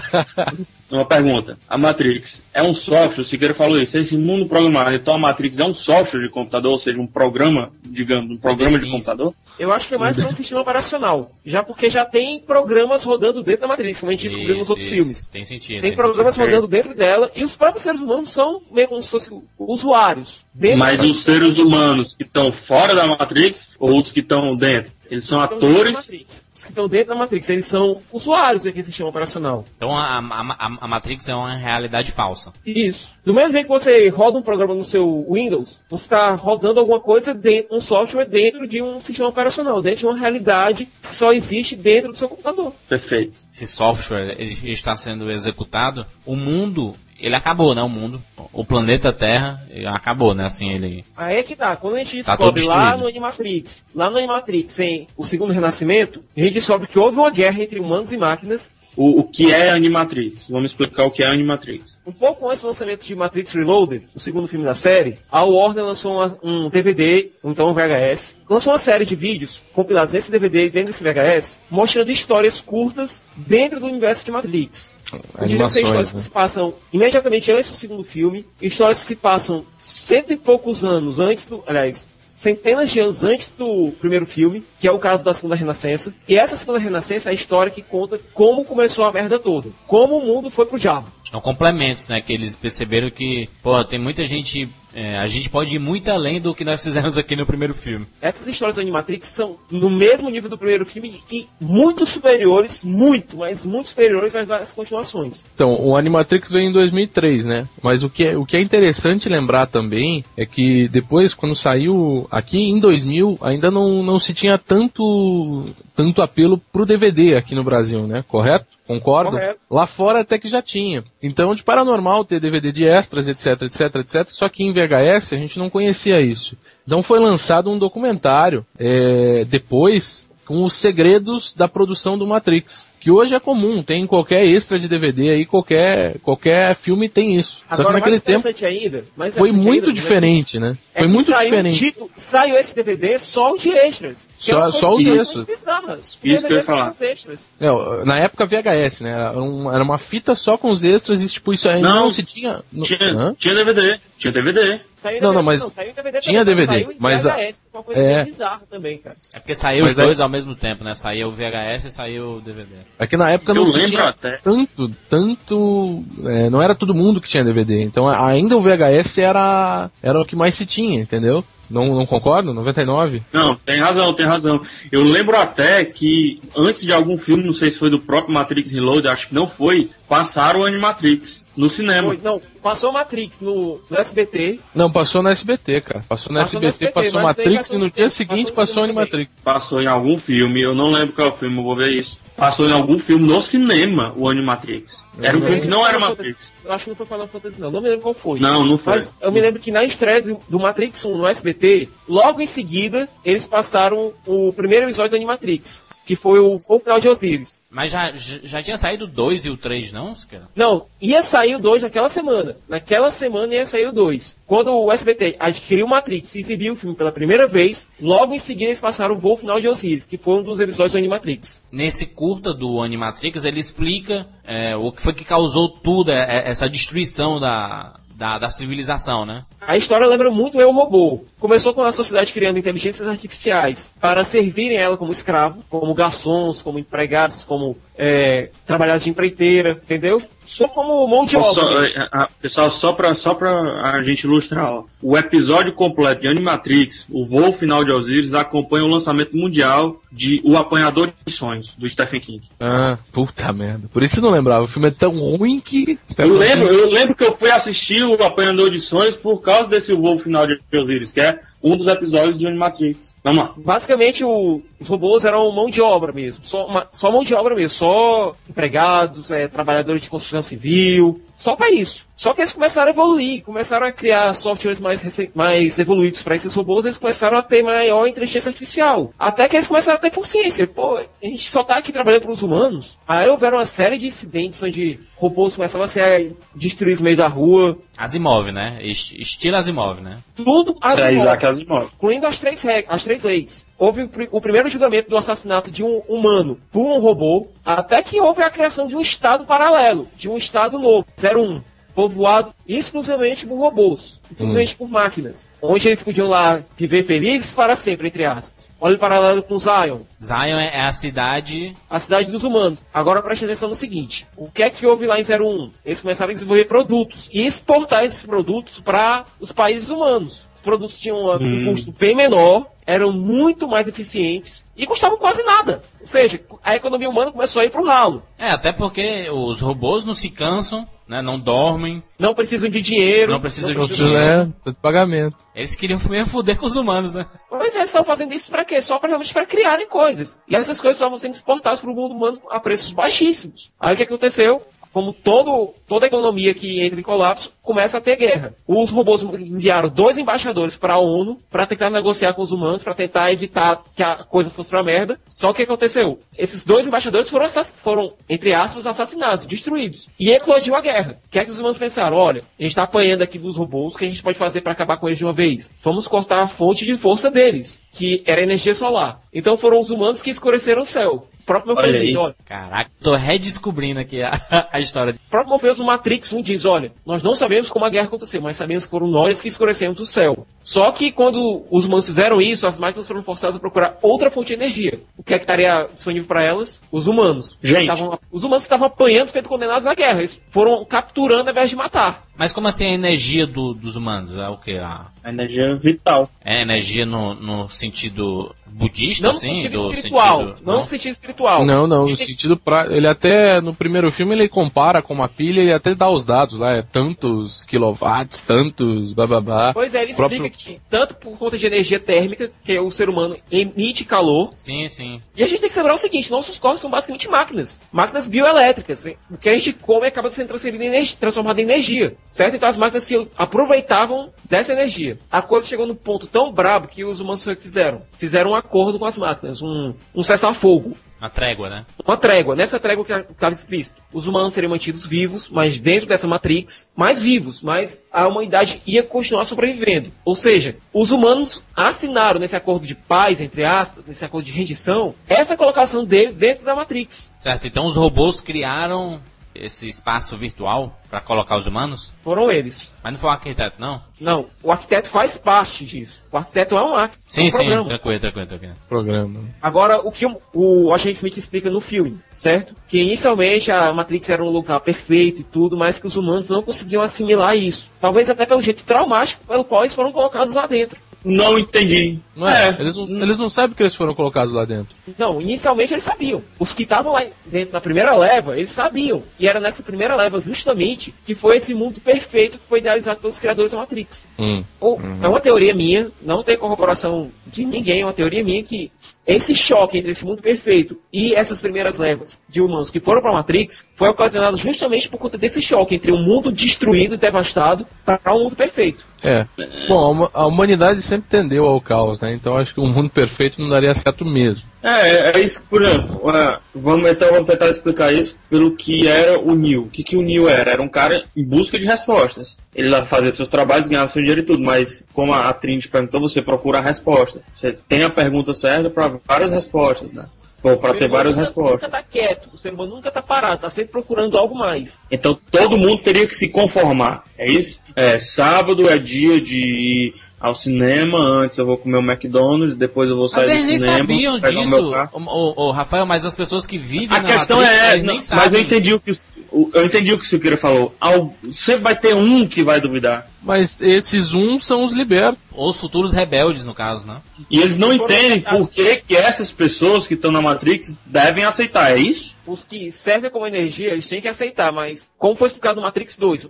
Uma pergunta. A Matrix é um software, o Siqueira falou isso, esse mundo programado, então a Matrix é um software de computador, ou seja, um programa, digamos, um programa de computador? Eu acho que é mais um sistema operacional, já porque já tem programas rodando dentro da Matrix, como a gente descobriu nos outros isso. filmes. Tem sentido. Tem, tem programas sentido. rodando dentro dela, e os próprios seres humanos são meio como se fossem usuários. Mas os seres humanos que estão fora da Matrix, ou os que estão dentro? Eles são atores. Os que estão dentro da Matrix, eles são usuários daquele sistema operacional. Então a, a, a, Matrix é uma realidade falsa. Isso. Do mesmo jeito que você roda um programa no seu Windows, você está rodando alguma coisa dentro, um software dentro de um sistema operacional, dentro de uma realidade que só existe dentro do seu computador. Perfeito. Esse software ele está sendo executado, o mundo ele acabou, né? O mundo. O planeta Terra acabou, né? Assim, ele. Aí é que tá. Quando a gente tá descobre lá no Animatrix, lá no Animatrix, em O Segundo Renascimento, a gente descobre que houve uma guerra entre humanos e máquinas. O, o que é Animatrix? Vamos explicar o que é Animatrix. Um pouco antes do lançamento de Matrix Reloaded, o segundo filme da série, a Warner lançou uma, um DVD, então um VHS, lançou uma série de vídeos compilados nesse DVD dentro desse VHS, mostrando histórias curtas dentro do universo de Matrix. Animações, histórias né? que se passam imediatamente antes do segundo filme, histórias que se passam cento e poucos anos antes do. Aliás, centenas de anos antes do primeiro filme, que é o caso da Segunda Renascença. E essa Segunda Renascença é a história que conta como começou a merda toda. Como o mundo foi pro diabo. São complementos, né? Que eles perceberam que, pô, tem muita gente. É, a gente pode ir muito além do que nós fizemos aqui no primeiro filme. Essas histórias do Animatrix são no mesmo nível do primeiro filme e muito superiores, muito, mas muito superiores às várias continuações. Então, o Animatrix veio em 2003, né? Mas o que é, o que é interessante lembrar também é que depois, quando saiu aqui em 2000, ainda não, não se tinha tanto, tanto apelo pro DVD aqui no Brasil, né? Correto? Concordo? Correto. Lá fora até que já tinha. Então, de paranormal ter DVD de extras, etc, etc, etc. Só que em VHS a gente não conhecia isso. Então foi lançado um documentário é, depois com os segredos da produção do Matrix. Que hoje é comum, tem em qualquer extra de DVD aí, qualquer, qualquer filme tem isso. Agora, Só que naquele tempo ainda, mais foi muito ainda, diferente, né? É foi muito saiu diferente. Título, saiu esse DVD só de extras. Só- é uma só os extras. bizarra. Isso que eu ia falar. os. Não, na época VHS, né? Era, um- era uma fita só com os extras e tipo, isso aí não, Não, se tinha. no- Tinha, tinha DVD. Tinha DVD. Saiu Não, DVD, não, mas saiu em DVD tinha também, DVD, saiu em mas VHS, que é uma coisa é. bem bizarra também, cara. É porque saiu Mas os é- dois ao mesmo tempo, né? Saiu o VHS e saiu o DVD. É que na época Eu não tinha até. tanto, tanto. é, não era todo mundo que tinha DVD. Então ainda o VHS era, era o que mais se tinha, entendeu? Não, não concordo? 99? Não, tem razão, tem razão. Eu lembro até que antes de algum filme, não sei se foi do próprio Matrix Reload, acho que não foi, passaram o Animatrix. No cinema. Foi, não, passou Matrix no, no SBT. Não, passou na SBT, cara. Passou na Passou no SBT, SBT, passou Matrix passou e no no dia seguinte passou no Animatrix. Passou em algum filme, eu não lembro qual filme, eu vou ver isso. Passou em algum filme no cinema, o Animatrix. Era um filme que não era Matrix. Eu acho que não foi Final Fantasy, não. Não me lembro qual foi. Não, não foi. Mas eu me lembro que na estreia do, do Matrix 1 no SBT, logo em seguida, eles passaram o primeiro episódio do Animatrix, que foi o, o final de Osiris. Mas já, já tinha saído o 2 e o 3, não? Não, ia sair o 2 naquela semana. Naquela semana ia sair o 2. Quando o SBT adquiriu o Matrix e exibiu o filme pela primeira vez, logo em seguida eles passaram o voo final de Osiris, que foi um dos episódios do Animatrix. Nesse curta do Animatrix, ele explica é, o que foi que causou tudo, é, é, essa destruição da, da, da civilização, né? A história lembra muito Eu Robô. Começou com a sociedade criando inteligências artificiais para servirem ela como escravo, como garçons, como empregados, como é, trabalhadores de empreiteira, entendeu? Só como mão de obra. Só, é, é, pessoal, só pra, só pra a gente ilustrar, ó. o episódio completo de Animatrix, o voo final de Osiris, acompanha o lançamento mundial de O Apanhador de Sonhos, do Stephen King. Ah, puta merda. Por isso eu não lembrava. O filme é tão ruim que. Eu lembro, eu lembro que eu fui assistir o Apanhador de Sonhos por causa desse voo final de Osiris, que é um dos episódios de Animatrix. Vamos lá. Basicamente, o- os robôs eram mão de obra mesmo. Só, uma- só mão de obra mesmo. Só empregados, é, trabalhadores de construção civil. Só para isso. Só que eles começaram a evoluir, começaram a criar softwares mais, mais evoluídos para esses robôs, eles começaram a ter maior inteligência artificial. Até que eles começaram a ter consciência. Pô, a gente só tá aqui trabalhando para os humanos. Aí houveram uma série de incidentes onde robôs começavam a ser destruídos no meio da rua. Asimov, né? Est- Estilo Asimov, né? Tudo É Asimov Isaac Asimov. incluindo as três, as três leis. Houve o, pri- o primeiro julgamento do assassinato de um humano por um robô, até que houve a criação de um estado paralelo, de um estado novo, 01, povoado exclusivamente por robôs, exclusivamente por máquinas, onde eles podiam lá viver felizes para sempre, entre aspas. Olha o paralelo com Zion, Zion é é a cidade. a cidade dos humanos. Agora preste atenção no seguinte: o que é que houve lá em 01? Eles começaram a desenvolver produtos e exportar esses produtos para os países humanos. Os produtos tinham um Hum. custo bem menor, eram muito mais eficientes e custavam quase nada. Ou seja, a economia humana começou a ir para o ralo. É, até porque os robôs não se cansam, né? Não dormem, Não precisam de dinheiro. não precisam de Outro, dinheiro. é, de pagamento. Eles queriam mesmo foder com os humanos, né? Mas eles estão fazendo isso para quê? Só para realmente para criarem coisas. E essas coisas estavam sendo exportadas para o mundo humano a preços baixíssimos. Aí o que aconteceu? Como todo, toda economia que entra em colapso, começa a ter guerra. Os robôs enviaram dois embaixadores para a ONU para tentar negociar com os humanos, para tentar evitar que a coisa fosse pra merda. Só que o que aconteceu? Esses dois embaixadores foram, foram entre aspas, assassinados, destruídos. E eclodiu a guerra. O que é que os humanos pensaram? Olha, a gente está apanhando aqui dos robôs, o que a gente pode fazer para acabar com eles de uma vez? Vamos cortar a fonte de força deles, que era a energia solar. Então foram os humanos que escureceram o céu. O próprio Olha Morpheus aí. diz, olha, Caraca, tô redescobrindo aqui a, a história. o próprio Morpheus no Matrix 1 diz, olha, nós não sabemos como a guerra aconteceu, mas sabemos que foram nós que escurecemos o céu. Só que quando os humanos fizeram isso, as máquinas foram forçadas a procurar outra fonte de energia. O que é que estaria disponível para elas? Os humanos. Gente. Estavam- os humanos estavam apanhando, feito condenados na guerra. Eles foram capturando ao invés de matar. Mas como assim a energia do- dos humanos? É o que? A, A energia vital. é energia no, no sentido budista, Não no assim? sentido do espiritual. sentido- não no sentido espiritual. Não, não, no Ele- sentido pra. Ele até, no primeiro filme, ele compara com uma pilha e até dá os dados lá, é tantos quilowatts, tantos bababá. Pois é, ele Próprio- explica que, tanto por conta de energia térmica, que o ser humano emite calor, Sim, sim. E a gente tem que lembrar o seguinte, nossos corpos são basicamente máquinas. Máquinas bioelétricas. O que a gente come acaba sendo transferido em energia, transformado em energia. Certo? Então as máquinas se aproveitavam dessa energia. A coisa chegou num ponto tão brabo que os humanos fizeram. Fizeram um acordo com as máquinas, um, um cessar-fogo. Uma trégua, né? Uma trégua. Nessa trégua que estava explícito. Os humanos seriam mantidos vivos, mas dentro dessa Matrix, mais vivos, mas a humanidade ia continuar sobrevivendo. Ou seja, os humanos assinaram nesse acordo de paz, entre aspas, nesse acordo de rendição, essa colocação deles dentro da Matrix. Certo, então os robôs criaram esse espaço virtual para colocar os humanos? Foram eles. Mas não foi o arquiteto, não? Não, o arquiteto faz parte disso. O arquiteto é um arquiteto. é Sim, um sim, programa. tranquilo, tranquilo, tranquilo. Programa. Agora, o que o, o agente Smith explica no filme, certo? Que inicialmente a Matrix era um lugar perfeito e tudo, mas que os humanos não conseguiam assimilar isso. Talvez até pelo jeito traumático pelo qual eles foram colocados lá dentro. Não entendi. Não é? Eles, não, eles não sabem que eles foram colocados lá dentro. Não, inicialmente eles sabiam. Os que estavam lá dentro na primeira leva, eles sabiam. E era nessa primeira leva, justamente, que foi esse mundo perfeito que foi idealizado pelos criadores da Matrix. Hum. Ou, É uma teoria minha, não tem corroboração de ninguém, é uma teoria minha que esse choque entre esse mundo perfeito e essas primeiras levas de humanos que foram para a Matrix foi ocasionado justamente por conta desse choque entre um mundo destruído e devastado para um mundo perfeito. É. Bom, a huma- a humanidade sempre tendeu ao caos, né? Então acho que um mundo perfeito não daria certo mesmo. É, é, é isso, por exemplo, é, vamos, então vamos tentar explicar isso pelo que era o Neil. O que, que o Neil era? Era um cara em busca de respostas. Ele fazia seus trabalhos, ganhava seu dinheiro e tudo, mas como a, a Trinity perguntou, você procura a resposta. Você tem a pergunta certa para várias respostas, né? Ou para O ter várias nunca, respostas. Nunca tá quieto, o ser humano nunca tá parado, tá sempre procurando algo mais. Então todo mundo teria que se conformar, é isso? É, sábado é dia de ir ao cinema, antes eu vou comer um McDonald's, depois eu vou Mas sair eles do nem cinema, sabiam pegar o disso, meu carro. o, o- o Rafael, mas as pessoas que vivem A na questão Matrix, é, eles nem não, sabem. mas eu entendi o que o, o- eu entendi o que o Siqueira falou. Al- Sempre vai ter um que vai duvidar. Mas esses um são os libertos. Ou os futuros rebeldes, no caso, né? E eles não entendem por que, que essas pessoas que estão na Matrix devem aceitar, é isso? Os que servem como energia, eles têm que aceitar, mas como foi explicado no Matrix 2,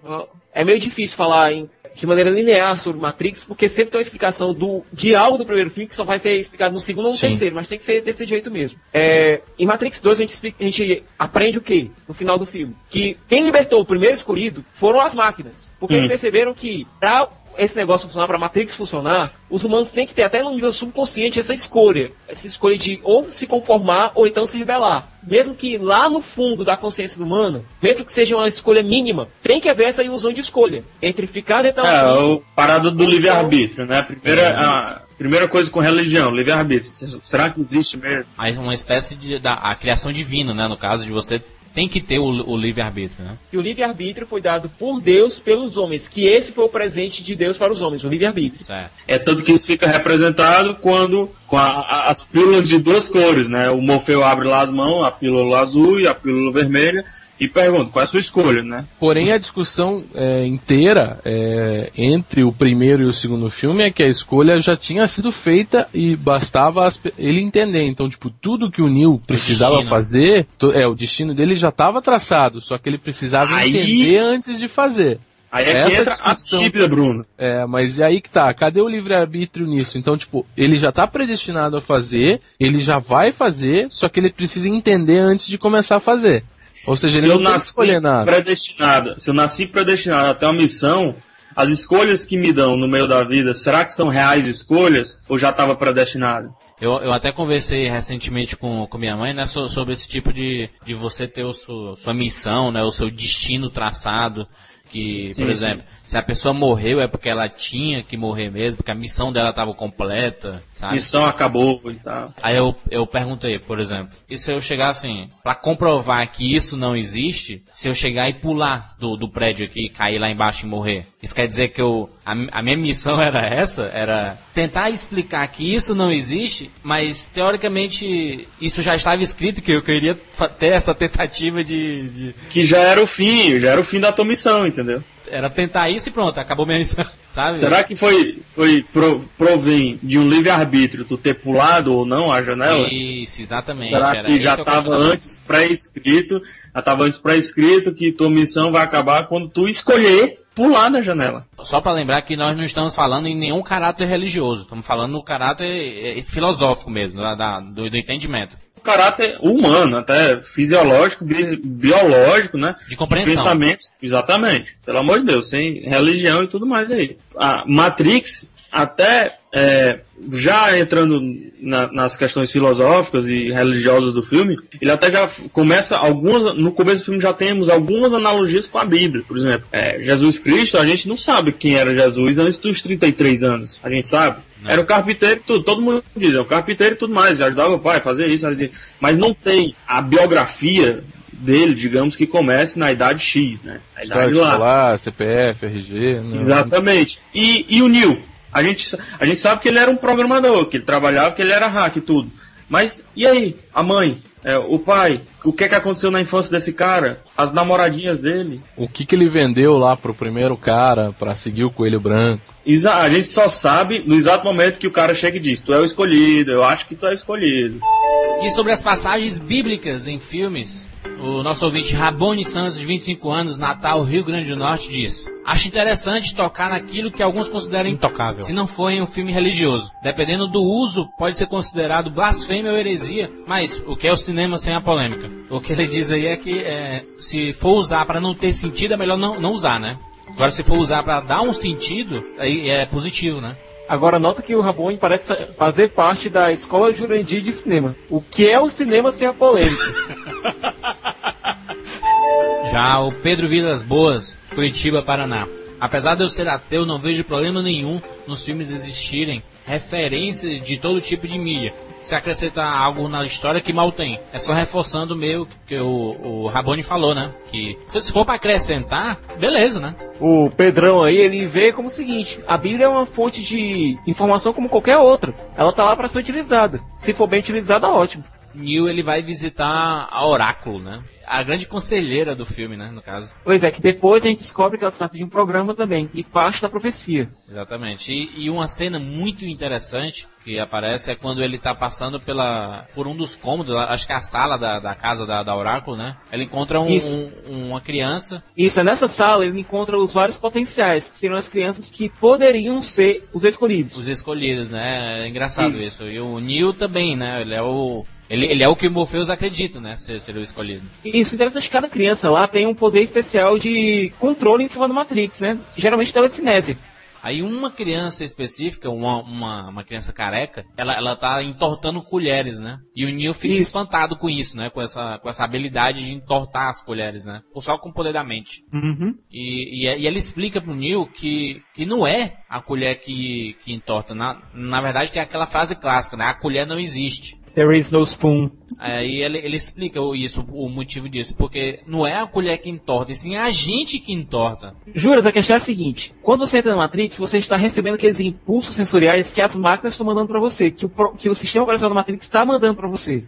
é meio difícil falar em- de maneira linear sobre Matrix, porque sempre tem uma explicação do, de algo do primeiro filme que só vai ser explicado no segundo ou no Sim. terceiro, mas tem que ser desse jeito mesmo. É, em Matrix 2 a gente, explica- a gente aprende o quê? No final do filme? Que quem libertou o primeiro escolhido foram as máquinas. Porque eles Hum. perceberam que pra esse negócio funcionar, para Matrix funcionar, os humanos têm que ter até no nível subconsciente essa escolha. Essa escolha de ou se conformar ou então se rebelar. Mesmo que lá no fundo da consciência humana, mesmo que seja uma escolha mínima, tem que haver essa ilusão de escolha. Entre ficar dentro da É, o parado do livre-arbítrio, né? Primeira, a primeira coisa com religião, livre-arbítrio. Será que existe mesmo? Mas uma espécie de da, a criação divina, né? No caso de você tem que ter o, o livre-arbítrio, né? que o livre-arbítrio foi dado por Deus pelos homens, que esse foi o presente de Deus para os homens, o livre-arbítrio. É tanto que isso fica representado quando com a- a- as pílulas de duas cores, né? O Morfeu abre lá as mãos, a pílula azul e a pílula vermelha, e pergunta qual é a sua escolha, né? Porém, a discussão é, inteira é, entre o primeiro e o segundo filme é que a escolha já tinha sido feita e bastava as ele entender. Então, tipo, tudo que o Neil precisava destino. fazer, to- é, o destino dele já estava traçado, só que ele precisava Aí- entender antes de fazer. Aí é que Essa entra a discussão- tíbia, Bruno. É, mas e aí que tá, cadê o livre-arbítrio nisso? Então, tipo, ele já tá predestinado a fazer, ele já vai fazer, só que ele precisa entender antes de começar a fazer. Ou seja, Se ele eu não tem que nasci predestinada, se eu nasci predestinado até uma missão, as escolhas que me dão no meio da vida, será que são reais escolhas ou já estava predestinado? Eu, eu até conversei recentemente com, com minha mãe, né, so- sobre esse tipo de, de você ter o seu, sua missão, né, o seu destino traçado, que, por Sim, exemplo, se a pessoa morreu é porque ela tinha que morrer mesmo, porque a missão dela estava completa, sabe? Missão acabou e tal. Aí eu, eu perguntei, por exemplo, e se eu chegar assim, pra comprovar que isso não existe, se eu chegar e pular do, do prédio aqui, cair lá embaixo e morrer? Isso quer dizer que eu, a, a minha missão era essa? Era tentar explicar que isso não existe, mas teoricamente isso já estava escrito que eu queria ter essa tentativa de, de- Que já era o fim, já era o fim da tua missão, entendeu? Era tentar isso e pronto, acabou minha missão, sabe? Será que foi, foi pro, provém de um livre-arbítrio tu ter pulado ou não a janela? Isso, exatamente. Será era que já é estava antes pré-escrito, já estava antes pré-escrito que tua missão vai acabar quando tu escolher pular da janela? Só para lembrar que nós não estamos falando em nenhum caráter religioso, estamos falando no caráter eh, filosófico mesmo, da- da- do, do entendimento. Caráter humano, até fisiológico, bi- biológico, né? De compreensão. pensamento, exatamente. Pelo amor de Deus, sem religião e tudo mais aí. A Matrix, até é, já entrando na- nas questões filosóficas e religiosas do filme, ele até já começa algumas. No começo do filme já temos algumas analogias com a Bíblia. Por exemplo, é, Jesus Cristo, a gente não sabe quem era Jesus antes dos 33 anos. A gente sabe. Não. Era o carpinteiro e tudo, todo mundo diz, é o carpinteiro e tudo mais, ajudava o pai a fazer isso, fazer isso. mas não tem a biografia dele, digamos, que comece na idade X, né? A idade lá. Escolar, CPF, RG. Não. Exatamente. E, e o Neil? A gente, a gente sabe que ele era um programador, que ele trabalhava, que ele era hack e tudo. Mas e aí? A mãe? É, o pai? O que, que aconteceu na infância desse cara? As namoradinhas dele? O que, que ele vendeu lá pro primeiro cara pra seguir o coelho branco? A gente só sabe no exato momento que o cara chega e diz: Tu é o escolhido, eu acho que tu é o escolhido. E sobre as passagens bíblicas em filmes, o nosso ouvinte Rabone Santos, de 25 anos, Natal, Rio Grande do Norte, diz: Acho interessante tocar naquilo que alguns consideram intocável, se não for em um filme religioso. Dependendo do uso, pode ser considerado blasfêmia ou heresia, mas o que é o cinema sem a polêmica? O que ele diz aí é que é, se for usar para não ter sentido, é melhor não, não usar, né? Agora, se for usar para dar um sentido, aí é positivo, né? Agora nota que o Rabone parece fazer parte da escola Jurandir de cinema. O que é o cinema sem a polêmica? Já o Pedro Vilas Boas, Curitiba, Paraná. Apesar de eu ser ateu, não vejo problema nenhum nos filmes existirem referências de todo tipo de mídia. Se acrescentar algo na história que mal tem. É só reforçando meio que o, o Rabone falou, né? Que se for para acrescentar, beleza, né? o Pedrão aí, ele vê como o seguinte: a Bíblia é uma fonte de informação como qualquer outra. Ela tá lá para ser utilizada. Se for bem utilizada, ótimo. Neil ele vai visitar a Oráculo, né? A grande conselheira do filme, né? No caso. Pois é, que depois a gente descobre que ela se trata de um programa também, e parte da profecia. Exatamente. E, e uma cena muito interessante que aparece é quando ele tá passando pela por um dos cômodos, acho que é a sala da, da casa da, da Oráculo, né? Ele encontra um- um- uma criança. Isso, é nessa sala ele encontra os vários potenciais, que seriam as crianças que poderiam ser os escolhidos. Os escolhidos, né? É engraçado Isso. isso. E o Neil também, né? Ele é o. Ele, ele é o que o Morpheus acredita, né? Ser, ser o escolhido. Isso, interessante que cada criança lá tem um poder especial de controle em cima do Matrix, né? Geralmente telecinésia. Aí uma criança específica, uma, uma, uma criança careca, ela, ela tá entortando colheres, né? E o Neil fica Isso. espantado com isso, né? Com essa, com essa habilidade de entortar as colheres, né? Ou só com o poder da mente. Uhum. E, e, e ele explica pro Neil que, que não é a colher que, que entorta. Na, na verdade tem aquela frase clássica, né? A colher não existe. There is no spoon. Aí ele, ele explica o- isso, o motivo disso, porque não é a colher que entorta, e sim a gente que entorta. Juras, a questão é a seguinte: quando você entra na Matrix, você está recebendo aqueles impulsos sensoriais que as máquinas estão mandando para você, que o, que o sistema operacional da Matrix está mandando para você,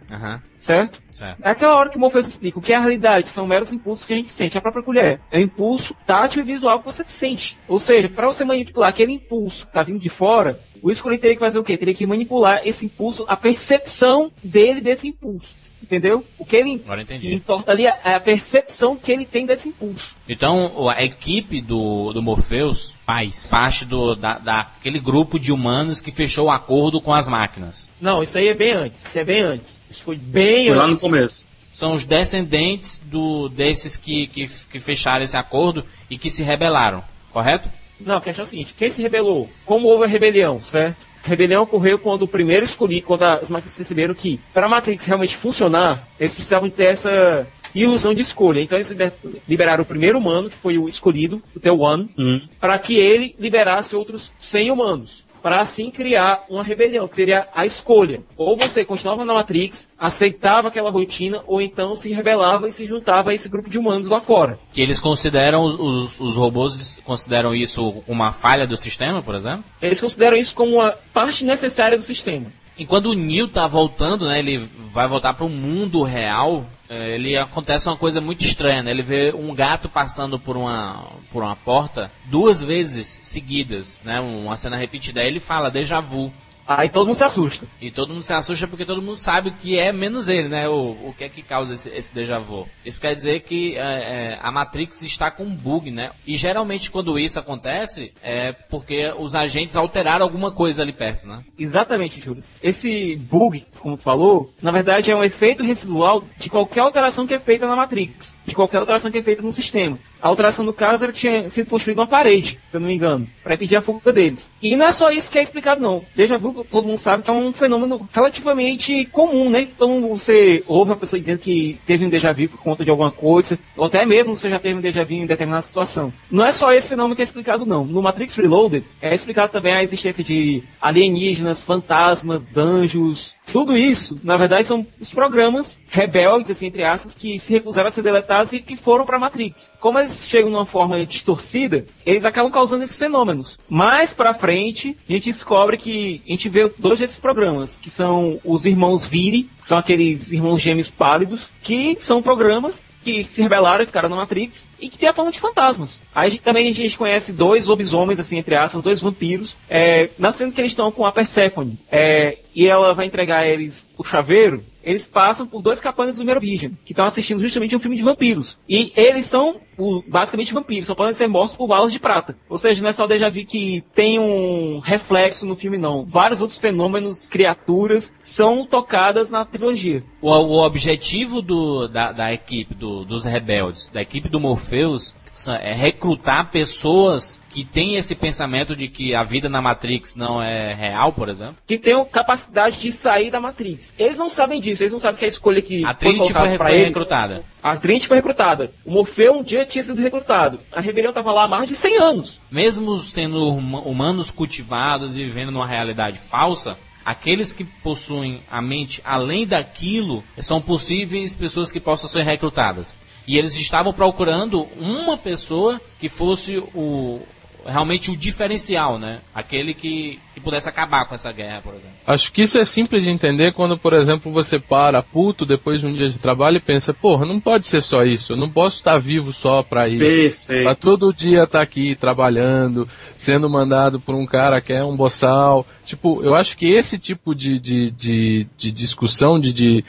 certo? certo. É aquela hora que o Morpheus explica o que é a realidade, são meros impulsos que a gente sente. A própria colher é um impulso tátil e visual que você sente. Ou seja, para você manipular aquele impulso que está vindo de fora, o escolhido teria que fazer o quê? Teria que manipular esse impulso, a percepção dele desse impulso. Entendeu? O que ele Agora entendi. entorta ali é a percepção que ele tem desse impulso. Então, a equipe do, do Morpheus faz parte do, da, daquele grupo de humanos que fechou o acordo com as máquinas. Não, isso aí é bem antes. Isso é bem antes. Isso foi bem Foi lá no antes. começo. São os descendentes do, desses que, que, que fecharam esse acordo e que se rebelaram, correto? Não, a questão é a seguinte: quem se rebelou? Como houve a rebelião, certo? A rebelião ocorreu quando o primeiro escolhido, quando as máquinas perceberam que, para a Matrix realmente funcionar, eles precisavam ter essa ilusão de escolha. Então eles liber- liberaram o primeiro humano, que foi o escolhido, o The One, Hum. para que ele liberasse outros 100 humanos. Para assim criar uma rebelião, que seria a escolha. Ou você continuava na Matrix, aceitava aquela rotina, ou então se rebelava e se juntava a esse grupo de humanos lá fora. Que eles consideram, os, os robôs consideram isso uma falha do sistema, por exemplo? Eles consideram isso como uma parte necessária do sistema. E quando o Neo tá voltando, né, ele vai voltar para o mundo real, é, ele acontece uma coisa muito estranha, né? Ele vê um gato passando por uma por uma porta duas vezes seguidas, né? Uma cena repetida. Aí ele fala déjà vu. Aí todo mundo se assusta. E todo mundo se assusta porque todo mundo sabe o que é, menos ele, né? O, o que é que causa esse, esse déjà vu. Isso quer dizer que é, é, a Matrix está com um bug, né? E geralmente quando isso acontece, é porque os agentes alteraram alguma coisa ali perto, né? Exatamente, Júlio. Esse bug, como tu falou, na verdade é um efeito residual de qualquer alteração que é feita na Matrix. De qualquer alteração que é feita no sistema. A alteração do caso que tinha sido construída uma parede, se eu não me engano, para impedir a fuga deles. E não é só isso que é explicado, não. Déjà vu, todo mundo sabe que é um fenômeno relativamente comum, né? Então você ouve uma pessoa dizendo que teve um déjà vu por conta de alguma coisa, ou até mesmo você já teve um déjà vu em determinada situação. Não é só esse fenômeno que é explicado, não. No Matrix Reloaded é explicado também a existência de alienígenas, fantasmas, anjos. Tudo isso, na verdade, são os programas rebeldes, assim, entre aspas, que se recusaram a ser deletados que foram para Matrix. Como eles chegam numa forma distorcida, eles acabam causando esses fenômenos. Mais pra frente, a gente descobre que a gente vê dois desses programas, que são os irmãos Viri, que são aqueles irmãos gêmeos pálidos, que são programas que se rebelaram e ficaram na Matrix e que tem a forma de fantasmas. Aí a gente, também a gente conhece dois lobisomens, assim, entre aspas, dois vampiros, é, que eles estão com a Persephone. É, e ela vai entregar a eles o chaveiro, eles passam por dois capangas do Merovision, que estão assistindo justamente um filme de vampiros. E eles são o, basicamente vampiros, só podem ser mortos por balas de prata. Ou seja, não é só déjà vu que tem um reflexo no filme, não. Vários outros fenômenos, criaturas, são tocadas na trilogia. O, o objetivo do, da, da equipe do, dos rebeldes, da equipe do Morpheus, é recrutar pessoas que têm esse pensamento de que a vida na Matrix não é real, por exemplo. Que tenham capacidade de sair da Matrix. Eles não sabem disso, eles não sabem que a escolha que a Trinity foi, foi eles, recrutada. A Trinity foi recrutada. O Morfeu um dia tinha sido recrutado. A rebelião estava lá há mais de 100 anos. Mesmo sendo humanos cultivados e vivendo numa realidade falsa, Aqueles que possuem a mente além daquilo são possíveis pessoas que possam ser recrutadas. E eles estavam procurando uma pessoa que fosse o realmente o diferencial, né? Aquele que, que pudesse acabar com essa guerra, por exemplo. Acho que isso é simples de entender quando, por exemplo, você para puto depois de um dia de trabalho e pensa, porra, não pode ser só isso, eu não posso estar vivo só pra isso. Perfeito. Pra todo dia estar aqui trabalhando, sendo mandado por um cara que é um boçal. Tipo, eu acho que esse tipo de, de, de, de discussão, de, de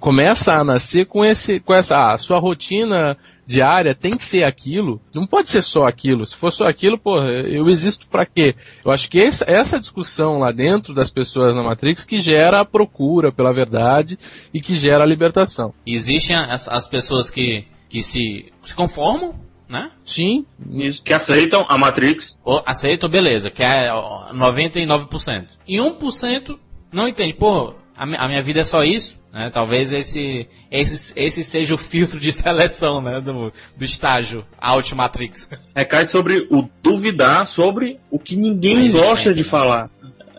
começa a nascer com esse, com essa, ah, sua rotina diária tem que ser aquilo, não pode ser só aquilo. Se for só aquilo, pô, eu existo para quê? Eu acho que essa, essa discussão lá dentro das pessoas na Matrix que gera a procura pela verdade e que gera a libertação. Existem as, as pessoas que, que se, se conformam né? Sim. Isso. Que aceitam a Matrix. Ou, aceitam, beleza, que é 99%. E 1% não entende. Pô, a, minha vida é só isso? Né? Talvez esse, esse, esse seja o filtro de seleção né? do, do estágio Alt Matrix. Recai sobre o duvidar sobre o que ninguém gosta de falar.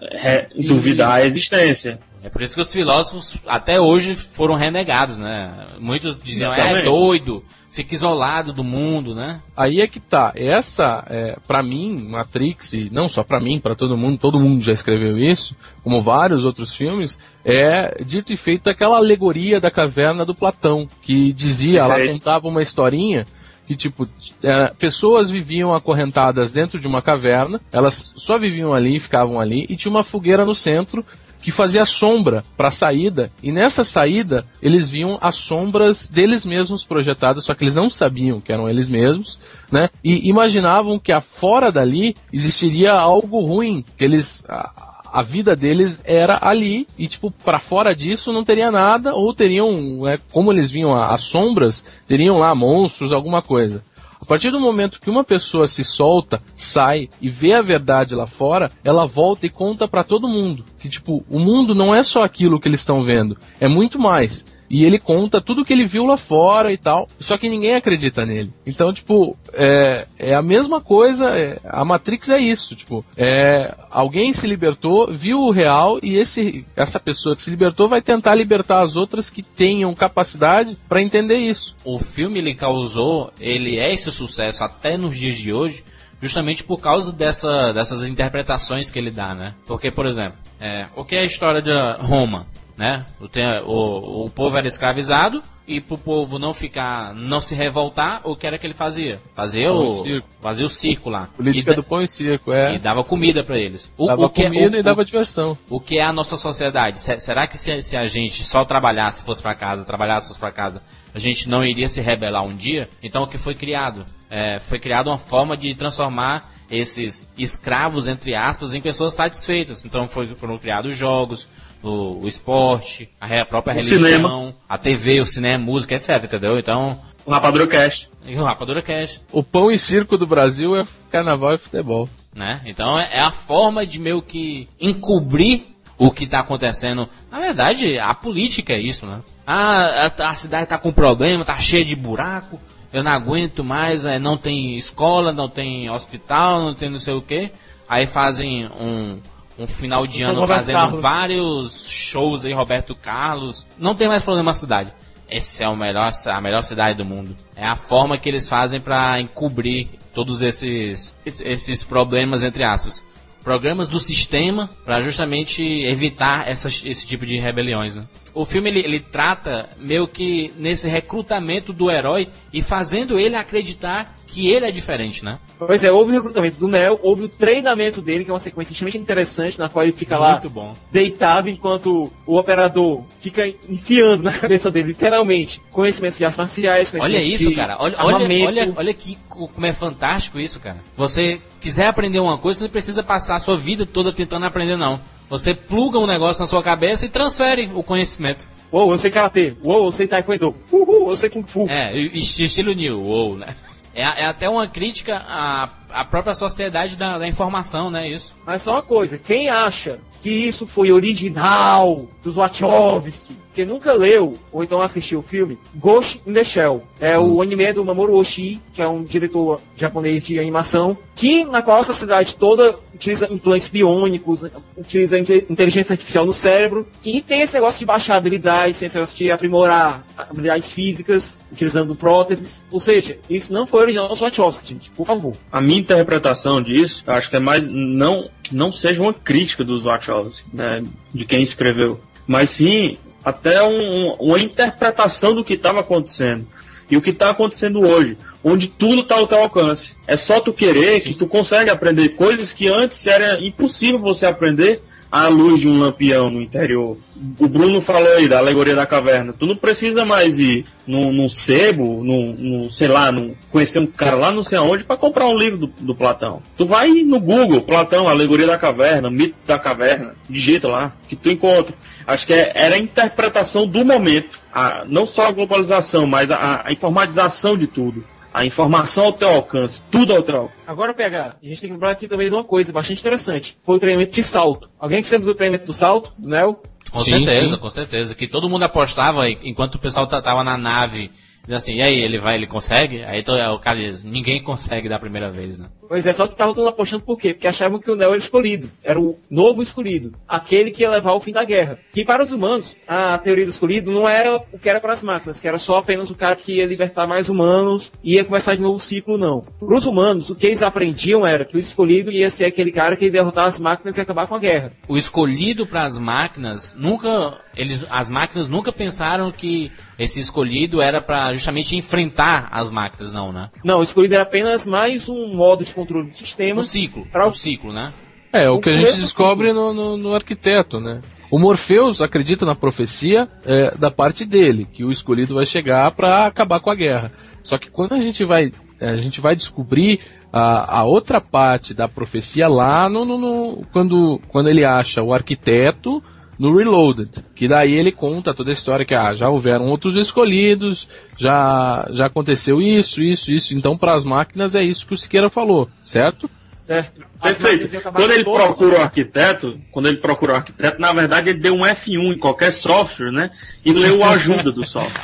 É, duvidar a existência. É por isso que os filósofos até hoje foram renegados, né? Muitos diziam, é doido, fica isolado do mundo, né? Aí é que tá. Essa, é, para mim, Matrix, e não só para mim, para todo mundo, todo mundo já escreveu isso, como vários outros filmes, é dito e feito aquela alegoria da caverna do Platão, que dizia, ela contava uma historinha que tipo é, pessoas viviam acorrentadas dentro de uma caverna, elas só viviam ali, ficavam ali e tinha uma fogueira no centro que fazia sombra para a saída, e nessa saída eles viam as sombras deles mesmos projetadas, só que eles não sabiam que eram eles mesmos, né? E imaginavam que fora dali existiria algo ruim, que eles a, vida deles era ali e tipo para fora disso não teria nada ou teriam, é, como eles viam as sombras, teriam lá monstros, alguma coisa. A partir do momento que uma pessoa se solta, sai e vê a verdade lá fora, ela volta e conta para todo mundo que tipo, o mundo não é só aquilo que eles estão vendo, é muito mais. E ele conta tudo que ele viu lá fora e tal. Só que ninguém acredita nele. Então, tipo, é, é a mesma coisa. É, a Matrix é isso. Tipo, é, alguém se libertou, viu o real e esse, essa pessoa que se libertou vai tentar libertar as outras que tenham capacidade para entender isso. O filme ele causou, ele é esse sucesso até nos dias de hoje justamente por causa dessa, dessas interpretações que ele dá, né? Porque, por exemplo, é, o que é a história de Roma? Né? O, o, o povo era escravizado e pro povo não ficar, não se revoltar, o que era que ele fazia? Fazia o, o fazia o circo lá. Política e, do pão e circo, é. E dava comida para eles. O, dava o que, é- comida o, e dava diversão. O que é a nossa sociedade? Será que se, se a gente só trabalhasse, fosse para casa, trabalhasse, fosse para casa, a gente não iria se rebelar um dia? Então o que foi criado? É, foi criado uma forma de transformar esses escravos, entre aspas, em pessoas satisfeitas. Então foi, foram criados jogos, o, o esporte, a própria o religião, cinema. a TV, o cinema, música, etc, entendeu? Então... O Rapadura Cast. E o Rapadura Cast. O pão e circo do Brasil é carnaval e futebol. Né? Então é, é a forma de meio que encobrir o que está acontecendo. Na verdade, a política é isso, né? Ah, a, a cidade está com problema, está cheia de buraco, eu não aguento mais, é, não tem escola, não tem hospital, não tem não sei o que. Aí fazem um, um final de ano trazendo Carlos. vários shows aí, Roberto Carlos. Não tem mais problema na cidade. Essa é o melhor, a melhor cidade do mundo. É a forma que eles fazem para encobrir todos esses, esses problemas, entre aspas. Programas do sistema para justamente evitar essas, esse tipo de rebeliões. Né? O filme ele, ele trata meio que nesse recrutamento do herói e fazendo ele acreditar que ele é diferente, né? Pois é, houve o recrutamento do Neo, houve o treinamento dele, que é uma sequência extremamente interessante, na qual ele fica lá Muito bom. deitado enquanto o operador fica enfiando na cabeça dele, literalmente, conhecimentos de artes marciais, Olha isso, de cara. Olha, olha, olha, olha que, como é fantástico isso, cara. Você quiser aprender uma coisa, você não precisa passar a sua vida toda tentando aprender, não. Você pluga um negócio na sua cabeça e transfere o conhecimento. Uou, eu sei karatê. Uou, eu sei taekwondo. Uhul, eu sei kung fu. É, estilo New, ou, né? É, é até uma crítica à, à própria sociedade da, da informação, né? Isso. Mas só uma coisa, quem acha que isso foi original dos Wachowski, que nunca leu ou então assistiu o filme, Ghost in the Shell. É o anime do Mamoru Oshii, que é um diretor japonês de animação, que na qual a sociedade toda utiliza implantes biônicos, utiliza inte- inteligência artificial no cérebro, e tem esse negócio de baixar habilidades, tem esse negócio de aprimorar habilidades físicas, utilizando próteses. Ou seja, isso não foi original dos Wachowski, gente, por favor. A minha interpretação disso, acho que é mais não não seja uma crítica dos Wachowski, né, de quem escreveu, mas sim até um- uma interpretação do que estava acontecendo. E o que está acontecendo hoje, onde tudo está ao teu alcance. É só tu querer que tu consegue aprender coisas que antes era impossível você aprender à luz de um lampião no interior. O Bruno falou aí da alegoria da caverna. Tu não precisa mais ir num, num sebo, num, num, sei lá, num, conhecer um cara lá não sei aonde para comprar um livro do, do Platão. Tu vai no Google, Platão, alegoria da caverna, mito da caverna, digita lá, que tu encontra. Acho que é- era a interpretação do momento. A- não só a globalização, mas a, a informatização de tudo. A informação ao teu alcance, tudo ao teu alcance. Agora, PH, a gente tem que lembrar aqui também de uma coisa bastante interessante. Foi o treinamento de salto. Alguém que se lembra do treinamento do salto, do Neo? Com Sim, certeza, sim. com certeza. Que todo mundo apostava enquanto o pessoal ta- tava na nave. Diz assim, e aí, ele vai, ele consegue? Aí to- o cara diz, ninguém consegue da primeira vez, né? Pois é, só que tava todo mundo apostando por quê? Porque achavam que o Neo era o escolhido. Era o novo escolhido. Aquele que ia levar ao fim da guerra. Que para os humanos, a teoria do escolhido não era o que era para as máquinas, que era só apenas o cara que ia libertar mais humanos e ia começar de novo o ciclo, não. Para os humanos, o que eles aprendiam era que o escolhido ia ser aquele cara que ia derrotar as máquinas e acabar com a guerra. O escolhido para as máquinas, nunca, eles, as máquinas nunca pensaram que esse escolhido era para justamente enfrentar as máquinas, não, né? Não, o escolhido era apenas mais um modo de controle do sistema. O ciclo, Pra o- o ciclo, né? É, o O que a gente descobre no, no, no arquiteto, né? O Morpheus acredita na profecia é, da parte dele, que o escolhido vai chegar para acabar com a guerra. Só que quando a gente vai, a gente vai descobrir a, a outra parte da profecia lá no, no- no- quando, quando ele acha o arquiteto no Reloaded, que daí ele conta toda a história que ah, já houveram outros escolhidos, já, já aconteceu isso, isso, isso. Então para as máquinas é isso que o Siqueira falou, certo? Certo? Perfeito. Quando ele procura o arquiteto, quando ele procura o arquiteto, na verdade ele deu um F1 em qualquer software, né? E leu a ajuda do software.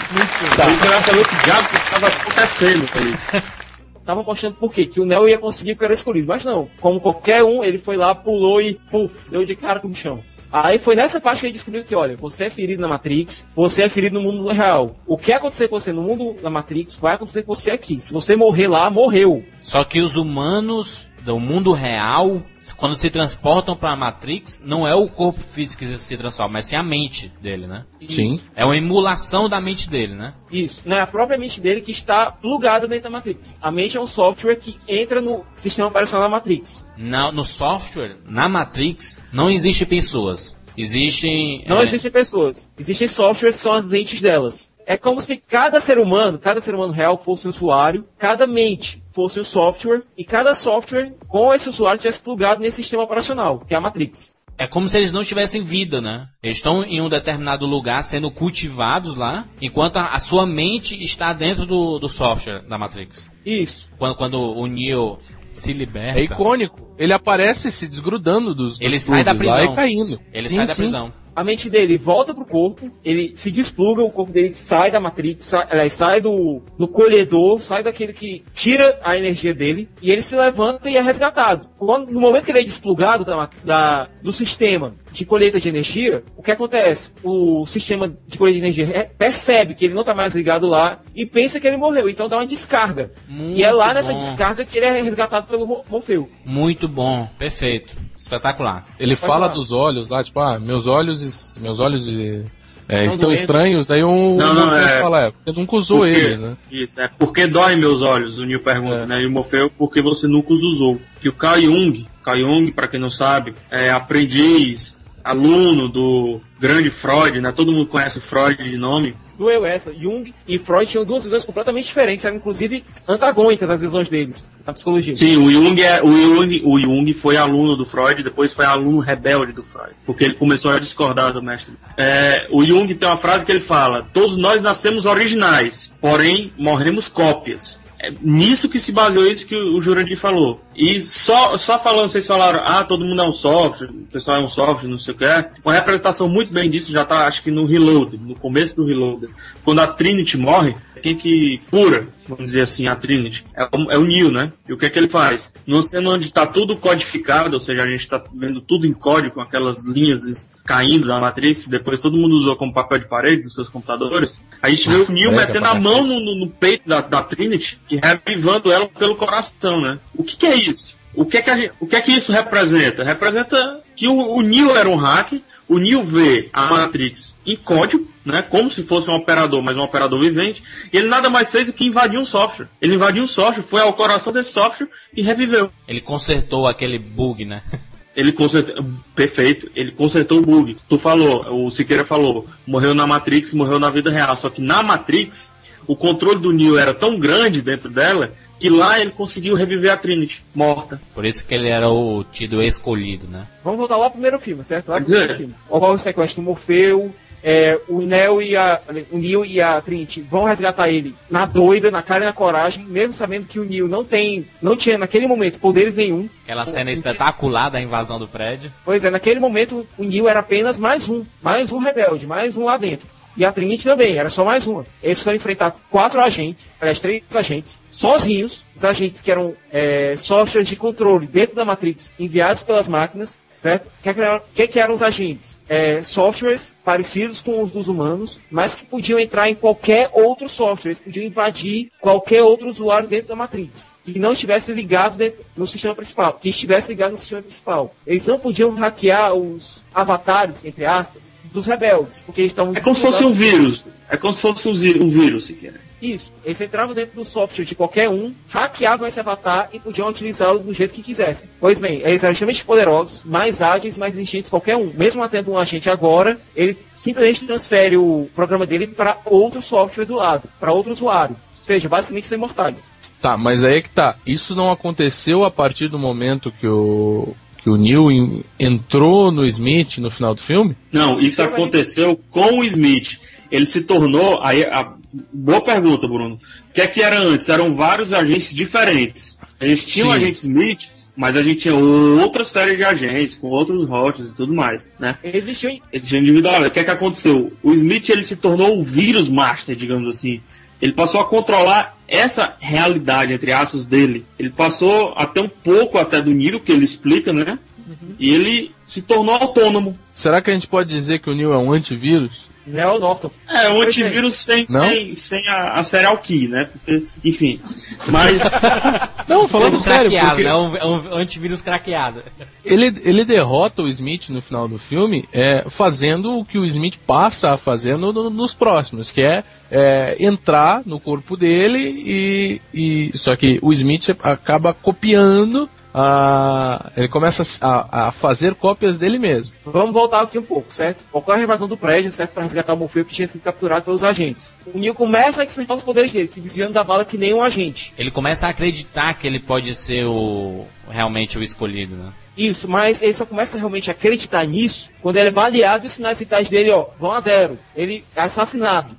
Então ele queria saber o que diabo estava acontecendo ali. Tava apostando por quê? Que o Neo ia conseguir porque era escolhido. Mas não. Como qualquer um, ele foi lá, pulou e puf, deu de cara com o chão. Aí foi nessa parte que ele descobriu que, olha, você é ferido na Matrix, você é ferido no mundo real. O que acontecer com você no mundo da Matrix vai acontecer com você aqui. Se você morrer lá, morreu. Só que os humanos do mundo real, quando se transportam para a Matrix, não é o corpo físico que se transforma, mas sim a mente dele, né? Sim. É uma emulação da mente dele, né? Isso. Não é a própria mente dele que está plugada dentro da Matrix. A mente é um software que entra no sistema operacional da Matrix. Na- no software, na Matrix, não existem pessoas. Existem. Não é, existem pessoas. Existem softwares que são as entes delas. É como se cada ser humano, cada ser humano real fosse um usuário, cada mente fosse um software, e cada software com esse usuário tivesse plugado nesse sistema operacional, que é a Matrix. É como se eles não tivessem vida, né? Eles estão em um determinado lugar sendo cultivados lá, enquanto a, a sua mente está dentro do, do software da Matrix. Isso. Quando, quando o Neo se liberta, É icônico. Ele aparece se desgrudando dos. Ele dos sai da prisão. e caindo. ele Sim, sai da sim. prisão. A mente dele volta pro corpo, ele se despluga, o corpo dele sai da Matrix, sai, sai do, do colhedor, sai daquele que tira a energia dele, e ele se levanta e é resgatado. Quando- no momento que ele é desplugado da, da- do sistema de colheita de energia, o que acontece? O sistema de colheita de energia percebe que ele não está mais ligado lá e pensa que ele morreu, então dá uma descarga. Muito e é lá nessa bom. descarga que ele é resgatado pelo Mo- Morfeu. Muito bom, perfeito, espetacular. Ele Pode fala falar. dos olhos lá, tipo, ah, meus olhos, meus olhos eh, é, Não estão doendo. estranhos, daí um Não, não, é- fala, é, você nunca usou Porque- eles, né? Isso, é porque dói meus olhos, o Neil pergunta, É. né? E o Morfeu, porque você nunca os usou. Que o Carl Jung, Carl Jung, pra quem não sabe, é aprendiz, aluno do grande Freud, né? Todo mundo conhece Freud de nome. Doeu essa. Jung e Freud tinham duas visões completamente diferentes, eram inclusive antagônicas as visões deles na psicologia. Sim, o Jung, é, o, Jung, o Jung foi aluno do Freud, depois foi aluno rebelde do Freud, porque ele começou a discordar do mestre. É, o Jung tem uma frase que ele fala: Todos nós nascemos originais, porém morremos cópias. É nisso que se baseou isso que o Jurandir falou. E só, só falando, vocês falaram, ah, todo mundo é um software, o pessoal é um software, não sei o que. Uma representação muito bem disso já tá, acho que no Reload, no começo do Reload. Quando a Trinity morre, quem que cura, vamos dizer assim, a Trinity? É o, é o Neo, né? E o que é que ele faz? Numa cena onde está tudo codificado, ou seja, a gente está vendo tudo em código, com aquelas linhas caindo da Matrix, depois todo mundo usou como papel de parede dos seus computadores. A gente vê o Neo Brega metendo a mão no, no- no peito da, da Trinity e revivando ela pelo coração, né? O que, que é isso? O que é que, gente- o que é que isso representa? Representa que o, o Neo era um hack, o Neo vê a Matrix em código, né? Como se fosse um operador, mas um operador vivente, e ele nada mais fez do que invadir um software. Ele invadiu um software, foi ao coração desse software e reviveu. Ele consertou aquele bug, né? Ele consertou. Perfeito, ele consertou o bug. Tu falou, o Siqueira falou, morreu na Matrix, morreu na vida real. Só que na Matrix, o controle do Neo era tão grande dentro dela que lá ele conseguiu reviver a Trinity, morta. Por isso que ele era o tido escolhido, né? Vamos voltar lá pro primeiro filme, certo? Lá pro Pode primeiro filme. Ocorre o sequestro do Morfeu, é, o Neo e a o Neo e a Trinity vão resgatar ele na doida, na cara e na coragem, mesmo sabendo que o Neo não tem, não tinha naquele momento poderes nenhum. Aquela cena espetacular da invasão do prédio. Pois é, naquele momento o Neo era apenas mais um, mais um rebelde, mais um lá dentro. E a Trinity também, era só mais uma. Eles foram enfrentar quatro agentes, aliás, três agentes, sozinhos, os agentes que eram é, softwares de controle dentro da Matrix, enviados pelas máquinas, certo? O que, é que é que eram os agentes? É, softwares parecidos com os dos humanos, mas que podiam entrar em qualquer outro software, eles podiam invadir qualquer outro usuário dentro da Matrix, que não estivesse ligado dentro, no sistema principal, que estivesse ligado no sistema principal. Eles não podiam hackear os avatares, entre aspas, dos rebeldes, porque eles estavam É como se fosse um vírus. É como se fosse um, vírus, Siqueira. Isso. Eles entravam dentro do software de qualquer um, hackeavam esse avatar e podiam utilizá-lo do jeito que quisessem. Pois bem, eles eram extremamente poderosos, mais ágeis, mais inteligentes que qualquer um. Mesmo tendo um agente agora, ele simplesmente transfere o programa dele para outro software do lado, para outro usuário. Ou seja, basicamente são imortais. Tá, mas aí é que tá. Isso não aconteceu a partir do momento que o que o Neil en- entrou no Smith no final do filme? Não, isso aconteceu com o Smith. Ele se tornou. Aí, a, boa pergunta, Bruno. O que é que era antes? Eram vários agentes diferentes. A gente tinha o agente Smith, mas a gente tinha outra série de agentes, com outros rotas e tudo mais, né? Existiam Esse individual. O que é que aconteceu? O Smith ele se tornou o vírus master, digamos assim. Ele passou a controlar essa realidade, entre aspas, dele. Ele passou até um pouco até do Niro, que ele explica, né? E ele se tornou autônomo. Será que a gente pode dizer que o Neil é um antivírus? Neo Norton. É, Pois antivírus sem, Não? sem, sem a, a serial key, né? Porque, enfim. Mas. Não, falando sério, porque né? Um, é um antivírus craqueado. ele, ele derrota o Smith no final do filme é, fazendo o que o Smith passa a fazer no- no- nos próximos, que é, é, entrar no corpo dele e, e. Só que o Smith acaba copiando. A, ele começa a, a fazer cópias dele mesmo. Vamos voltar aqui um pouco, certo? Ocorre a invasão do prédio, certo? Para resgatar o Morfeu que tinha sido capturado pelos agentes. O Neo começa a despertar os poderes dele, se desviando da bala que nem um agente. Ele começa a acreditar que ele pode ser o realmente o escolhido, né? Isso, mas ele só começa realmente a acreditar nisso quando ele é baleado e os sinais vitais dele, ó, vão a zero. Ele é assassinado.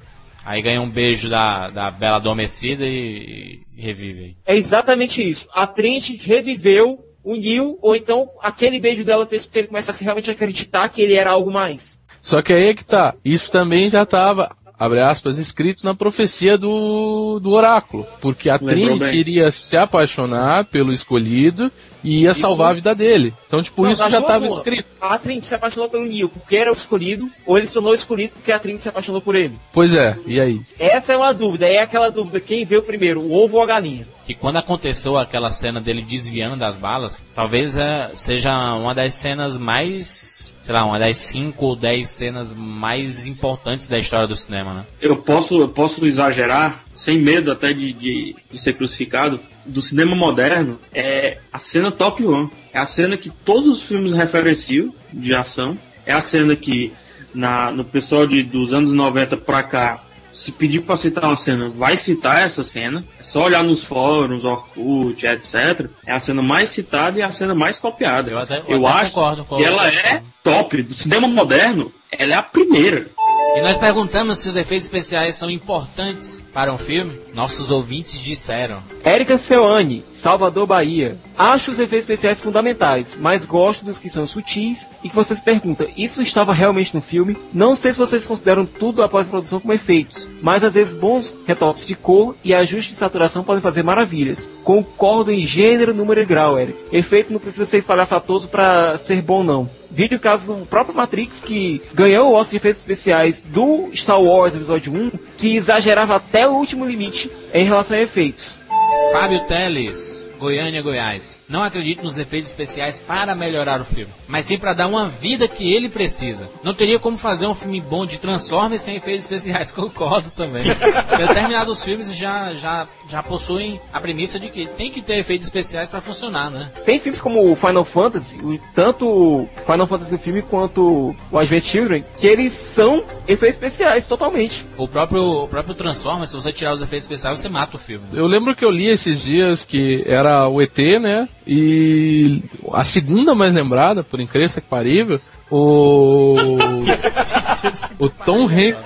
Aí ganha um beijo da, da Bela Adormecida e, e revive. É exatamente isso. A Trinity reviveu o Neo, ou então aquele beijo dela fez com que ele começasse realmente a acreditar que ele era algo mais. Só que aí é que tá. Isso também já estava, abre aspas, escrito na profecia do, do oráculo. Porque a Lembrou Trinity bem. iria se apaixonar pelo escolhido e ia Isso. salvar a vida dele. Então, tipo, Não, isso já estava escrito. A Trinity se apaixonou pelo Neo porque era o escolhido, ou ele se tornou escolhido porque a Trinity se apaixonou por ele. Pois é, e aí? Essa é uma dúvida, é aquela dúvida, quem veio primeiro, o ovo ou a galinha? Que quando aconteceu aquela cena dele desviando das balas, talvez é, seja uma das cenas mais sei lá, uma das 5 ou 10 cenas mais importantes da história do cinema, né? Eu posso, eu posso exagerar, sem medo até de, de, de ser crucificado, do cinema moderno, é a cena top one. É a cena que todos os filmes referenciam de ação. É a cena que na, no pessoal de, dos anos 90 pra cá se pedir para citar uma cena, vai citar essa cena. É só olhar nos fóruns, Orkut, etc. É a cena mais citada e a cena mais copiada. Eu até, eu eu até acho concordo com que ela é top. Do cinema moderno, ela é a primeira. E nós perguntamos se os efeitos especiais são importantes para um filme. Nossos ouvintes disseram. Érica Seoane, Salvador, Bahia. Acho os efeitos especiais fundamentais, mas gosto dos que são sutis e que vocês perguntam, isso estava realmente no filme? Não sei se vocês consideram tudo após a produção como efeitos, mas às vezes bons retoques de cor e ajuste de saturação podem fazer maravilhas. Concordo em gênero, número e grau, Eric. Efeito não precisa ser espalhafatoso para ser bom, não. Vídeo o caso do próprio Matrix, que ganhou o Oscar de efeitos especiais do Star Wars Episódio 1, que exagerava até o último limite em relação a efeitos. Fábio Teles, Goiânia, Goiás. Não acredito nos efeitos especiais para melhorar o filme, mas sim para dar uma vida que ele precisa. Não teria como fazer um filme bom de Transformers sem efeitos especiais, concordo também. Determinados filmes já, já, já possuem a premissa de que tem que ter efeitos especiais para funcionar, né? Tem filmes como o Final Fantasy, o- tanto o Final Fantasy o filme quanto o Advent Children, que eles são efeitos especiais totalmente. O próprio, o próprio Transformers, se você tirar os efeitos especiais, você mata o filme. Eu lembro que eu li esses dias que era o ET, né? E a segunda mais lembrada, por incrível que parível, o. o Tom Hanks.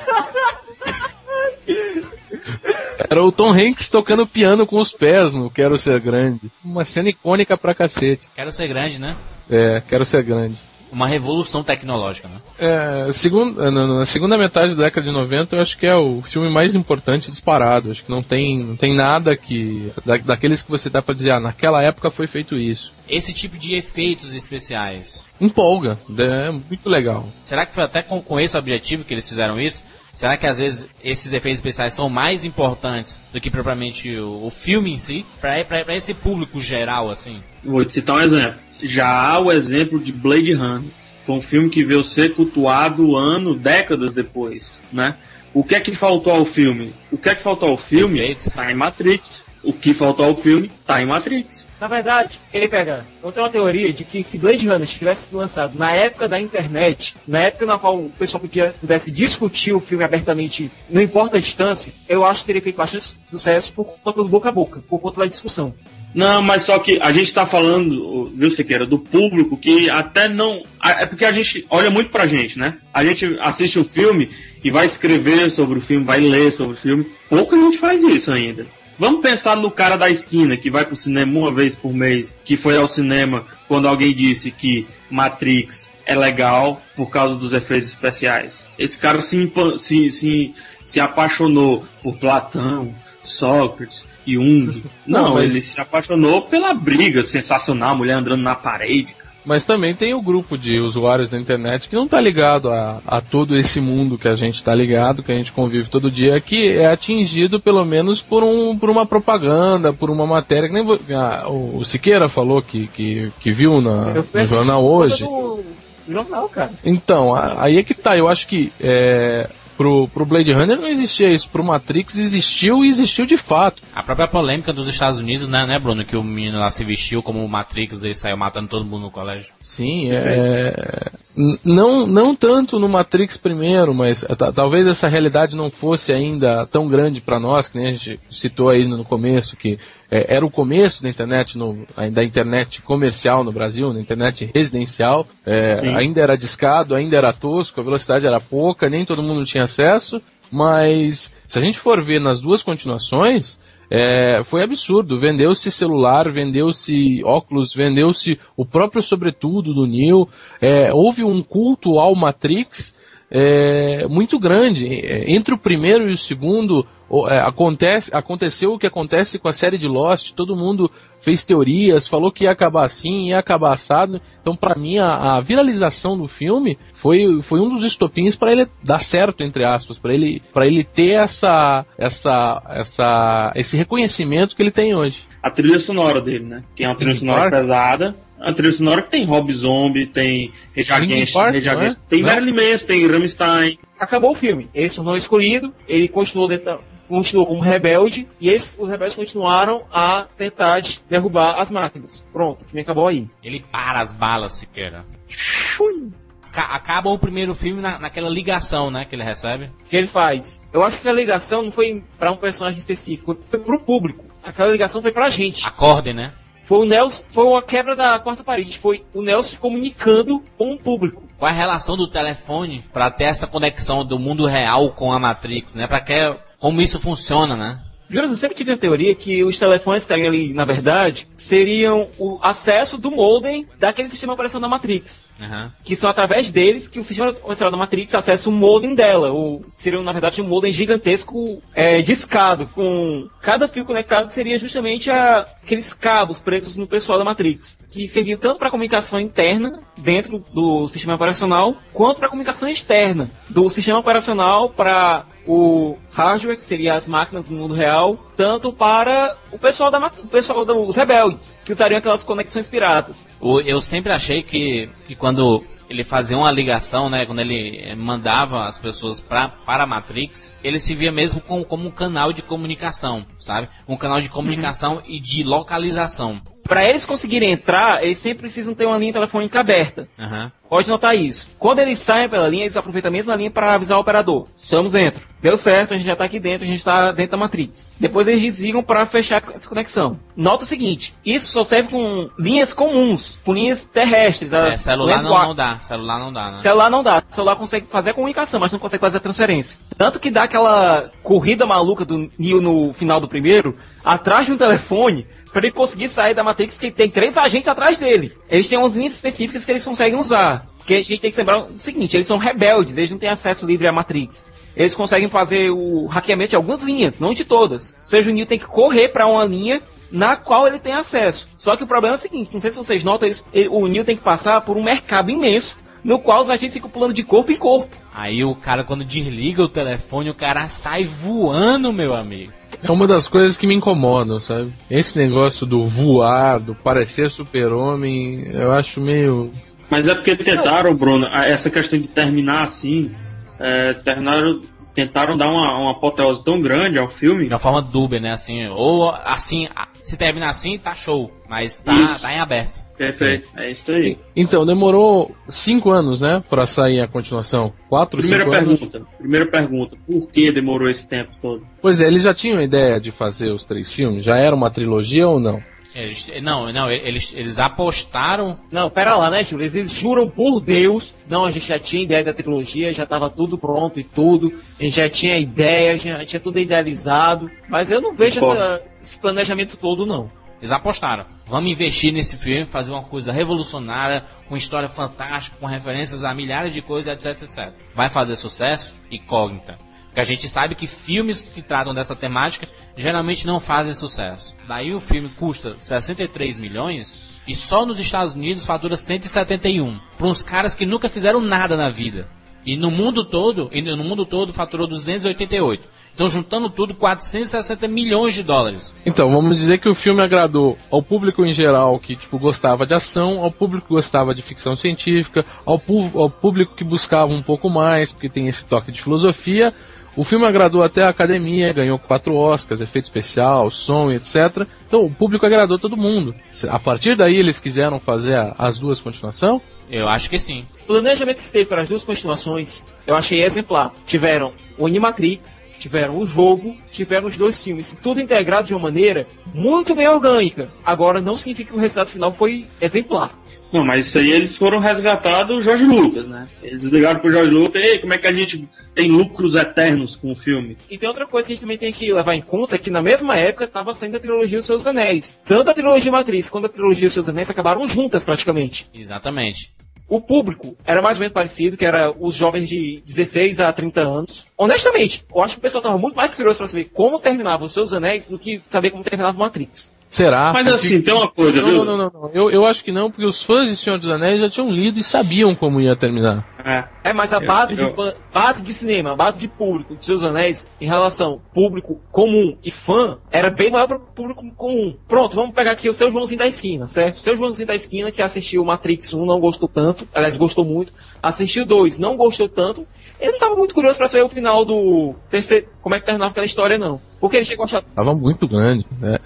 Era o Tom Hanks tocando piano com os pés no Quero Ser Grande. Uma cena icônica pra cacete. Quero ser grande, né? É, Quero Ser Grande. Uma revolução tecnológica, né? É, segun- na, na segunda metade da década de 90, eu acho que é o filme mais importante disparado. Acho que não tem, não tem nada que. Da, daqueles que você dá pra dizer, ah, naquela época foi feito isso. Esse tipo de efeitos especiais. Empolga, é muito legal. Será que foi até com, com esse objetivo que eles fizeram isso? Será que às vezes esses efeitos especiais são mais importantes do que propriamente o, o filme em si? Pra, pra, pra esse público geral, assim? Vou te citar um exemplo. Já há o exemplo de Blade Runner. Foi um filme que veio ser cultuado ano, décadas depois, né? O que é que faltou ao filme? O que é que faltou ao filme? Efeitos. Tá em Matrix. O que faltou ao filme? Tá em Matrix. Na verdade, ele pega. Eu tenho uma teoria de que se Blade Runner tivesse lançado na época da internet, na época na qual o pessoal podia, pudesse discutir o filme abertamente, não importa a distância, eu acho que teria feito bastante sucesso por conta do boca a boca, por conta da discussão. Não, mas só que a gente tá falando, viu, Sequeira, do público que até não. É porque a gente olha muito pra gente, né? A gente assiste o filme e vai escrever sobre o filme, vai ler sobre o filme. Pouca gente faz isso ainda. Vamos pensar no cara da esquina que vai pro cinema uma vez por mês, que foi ao cinema quando alguém disse que Matrix é legal por causa dos efeitos especiais. Esse cara se, se, se, se apaixonou por Platão, Sócrates, Jung. Não, Não, mas- ele se apaixonou pela briga sensacional, mulher andando na parede. Mas também tem o grupo de usuários da internet que não tá ligado a, a todo esse mundo que a gente tá ligado, que a gente convive todo dia, que é atingido pelo menos por, um, por uma propaganda, por uma matéria, que nem ah, o Siqueira falou que, que, que viu na, no jornal hoje. Do, jornal, cara. Então, aí é que tá, eu acho que é, pro, pro Blade Runner não existia isso, pro Matrix existiu e existiu de fato. A própria polêmica dos Estados Unidos, né, né, Bruno? Que o menino lá se vestiu como o Matrix e saiu matando todo mundo no colégio. Sim, é. n- Não, não tanto no Matrix primeiro, mas ta- talvez essa realidade não fosse ainda tão grande para nós, que nem a gente citou aí no começo, que eh, era o começo da internet, no, da internet comercial no Brasil, na internet residencial, Sim. ainda era discado, ainda era tosco, a velocidade era pouca, nem todo mundo tinha acesso, mas se a gente for ver nas duas continuações, é, foi absurdo. Vendeu-se celular, vendeu-se óculos, vendeu-se o próprio sobretudo do Neo. É, houve um culto ao Matrix é, muito grande. É, Entre o primeiro e o segundo, acontece, aconteceu o que acontece com a série de Lost. Todo mundo fez teorias, falou que ia acabar assim, ia acabar assado. Então, pra mim, a, a viralização do filme foi, foi um dos estopins para ele dar certo, entre aspas, para ele, pra ele ter essa, essa, essa, esse reconhecimento que ele tem hoje. A trilha sonora dele, né? Que é uma trilha sonora claro. pesada, A trilha sonora que tem Rob Zombie, tem Park, não é? Tem? Marilyn Manson, tem Rammstein. Acabou o filme. Ele se tornou escolhido, ele continuou, dentro- continuou como rebelde, e eles, os rebeldes continuaram a tentar de- derrubar as máquinas. Pronto, o filme acabou aí. Ele para as balas, Siqueira. Ca- acaba o primeiro filme na- naquela ligação, né, que ele recebe. Que ele faz? Eu acho que a ligação não foi pra um personagem específico, foi pro público. Aquela ligação foi pra gente. Acorde, né? Foi o Nelson, foi uma quebra da quarta parede, foi o Nelson comunicando com o público. Qual é a relação do telefone pra ter essa conexão do mundo real com a Matrix, né? Para que como isso funciona, né? Juras, eu sempre tive a teoria que os telefones que ali, na verdade, seriam o acesso do modem daquele sistema operacional da Matrix. Aham. Que são através deles que o sistema operacional da Matrix acessa o modem dela. Ou seria, na verdade, um modem gigantesco é, discado, com cada fio conectado seria justamente a- aqueles cabos presos no pessoal da Matrix. Que serviam tanto para comunicação interna dentro do sistema operacional, quanto para comunicação externa do sistema operacional para o hardware, que seria as máquinas no mundo real, tanto para o pessoal da o pessoal dos rebeldes, que usariam aquelas conexões piratas. Eu sempre achei que, que quando ele fazia uma ligação, né, quando ele eh, mandava as pessoas pra, para a Matrix, ele se via mesmo como, como um canal de comunicação, sabe? Um canal de comunicação e de localização. Para eles conseguirem entrar, eles sempre precisam ter uma linha telefônica aberta. Aham. Pode notar isso. Quando eles saem pela linha, eles aproveitam a mesma linha para avisar o operador. Estamos dentro. Deu certo, a gente já está aqui dentro, a gente está dentro da Matrix. Depois eles desligam para fechar essa conexão. Nota o seguinte, isso só serve com linhas comuns, com linhas terrestres. É, celular não, não dá, celular não dá, né? Celular não dá. Celular consegue fazer a comunicação, mas não consegue fazer a transferência. Tanto que dá aquela corrida maluca do Neo no final do primeiro, atrás de um telefone, para ele conseguir sair da Matrix, que tem três agentes atrás dele. Eles têm umas linhas específicas que eles conseguem usar. Porque a gente tem que lembrar o seguinte, eles são rebeldes, eles não têm acesso livre à Matrix. Eles conseguem fazer o hackeamento de algumas linhas, não de todas. Ou seja, o Neo tem que correr para uma linha na qual ele tem acesso. Só que o problema é o seguinte, não sei se vocês notam, eles- ele- o Neo tem que passar por um mercado imenso, no qual os agentes ficam pulando de corpo em corpo. Aí o cara, quando desliga o telefone, o cara sai voando, meu amigo. É uma das coisas que me incomodam, sabe? Esse negócio do voar, do parecer super-homem, eu acho meio. Mas é porque tentaram, Bruno, essa questão de terminar assim, é, terminaram, tentaram dar uma, uma apoteose tão grande ao filme. De uma forma dúbia, né? Assim, ou assim, se terminar assim, tá show. Mas tá, Isso. tá em aberto. Perfeito, é isso aí. Então, demorou cinco anos, né? Pra sair a continuação. Quatro, Primeira cinco anos. pergunta, primeira pergunta, por que demorou esse tempo todo? Pois é, eles já tinham a ideia de fazer os três filmes? Já era uma trilogia ou não? Eles, não, não, eles, eles apostaram. Não, pera lá, né, Júlio? Eles juram por Deus. Não, a gente já tinha ideia da trilogia, já tava tudo pronto e tudo. A gente já tinha ideia, já tinha tudo idealizado. Mas eu não vejo essa- esse planejamento todo, não. Eles apostaram. Vamos investir nesse filme, fazer uma coisa revolucionária, com história fantástica, com referências a milhares de coisas, etc, etc. Vai fazer sucesso? Incógnita. Porque a gente sabe que filmes que tratam dessa temática geralmente não fazem sucesso. Daí o filme custa 63 milhões e só nos Estados Unidos fatura 171. Para uns caras que nunca fizeram nada na vida. E no mundo todo, e no mundo todo faturou 288. Então juntando tudo, 460 milhões de dólares. Então, vamos dizer que o filme agradou ao público em geral que tipo gostava de ação, ao público que gostava de ficção científica, ao, ao público que buscava um pouco mais, porque tem esse toque de filosofia. O filme agradou até a academia, ganhou quatro Oscars, efeito especial, som e etc. Então, o público agradou todo mundo. A partir daí, eles quiseram fazer a- as duas continuações. Eu acho que sim. O planejamento que teve para as duas continuações, eu achei exemplar. Tiveram o Animatrix, tiveram o jogo, tiveram os dois filmes, tudo integrado de uma maneira muito bem orgânica. Agora, não significa que o resultado final foi exemplar. Não, mas isso aí eles foram resgatar do Jorge Lucas, né? Eles ligaram pro Jorge Lucas, ei, como é que a gente tem lucros eternos com o filme? E tem outra coisa que a gente também tem que levar em conta, que na mesma época estava saindo a trilogia Os Seus Anéis. Tanto a trilogia Matriz quanto a trilogia Os Seus Anéis acabaram juntas praticamente. Exatamente. O público era mais ou menos parecido, que era os jovens de 16 a 30 anos. Honestamente, eu acho que o pessoal estava muito mais curioso para saber como terminava Os Seus Anéis do que saber como terminava Matrix. Será? Mas assim, tem uma coisa, Não, viu? não, não, não, não. Eu, eu acho que não, porque os fãs de Senhor dos Anéis já tinham lido e sabiam como ia terminar. É. É, mas a Eu- base, eu- de fã, base de cinema, a base de público de Seus Anéis, em relação público comum e fã, era bem maior para o público comum. Pronto, vamos pegar aqui o seu Joãozinho da esquina, certo? O seu Joãozinho da esquina que assistiu Matrix 1 não gostou tanto, aliás, gostou muito. Assistiu 2, não gostou tanto. Ele não estava muito curioso para saber o final do terceiro, como é que terminava aquela história, não. Porque ele chegou a achar. Tava muito grande, né?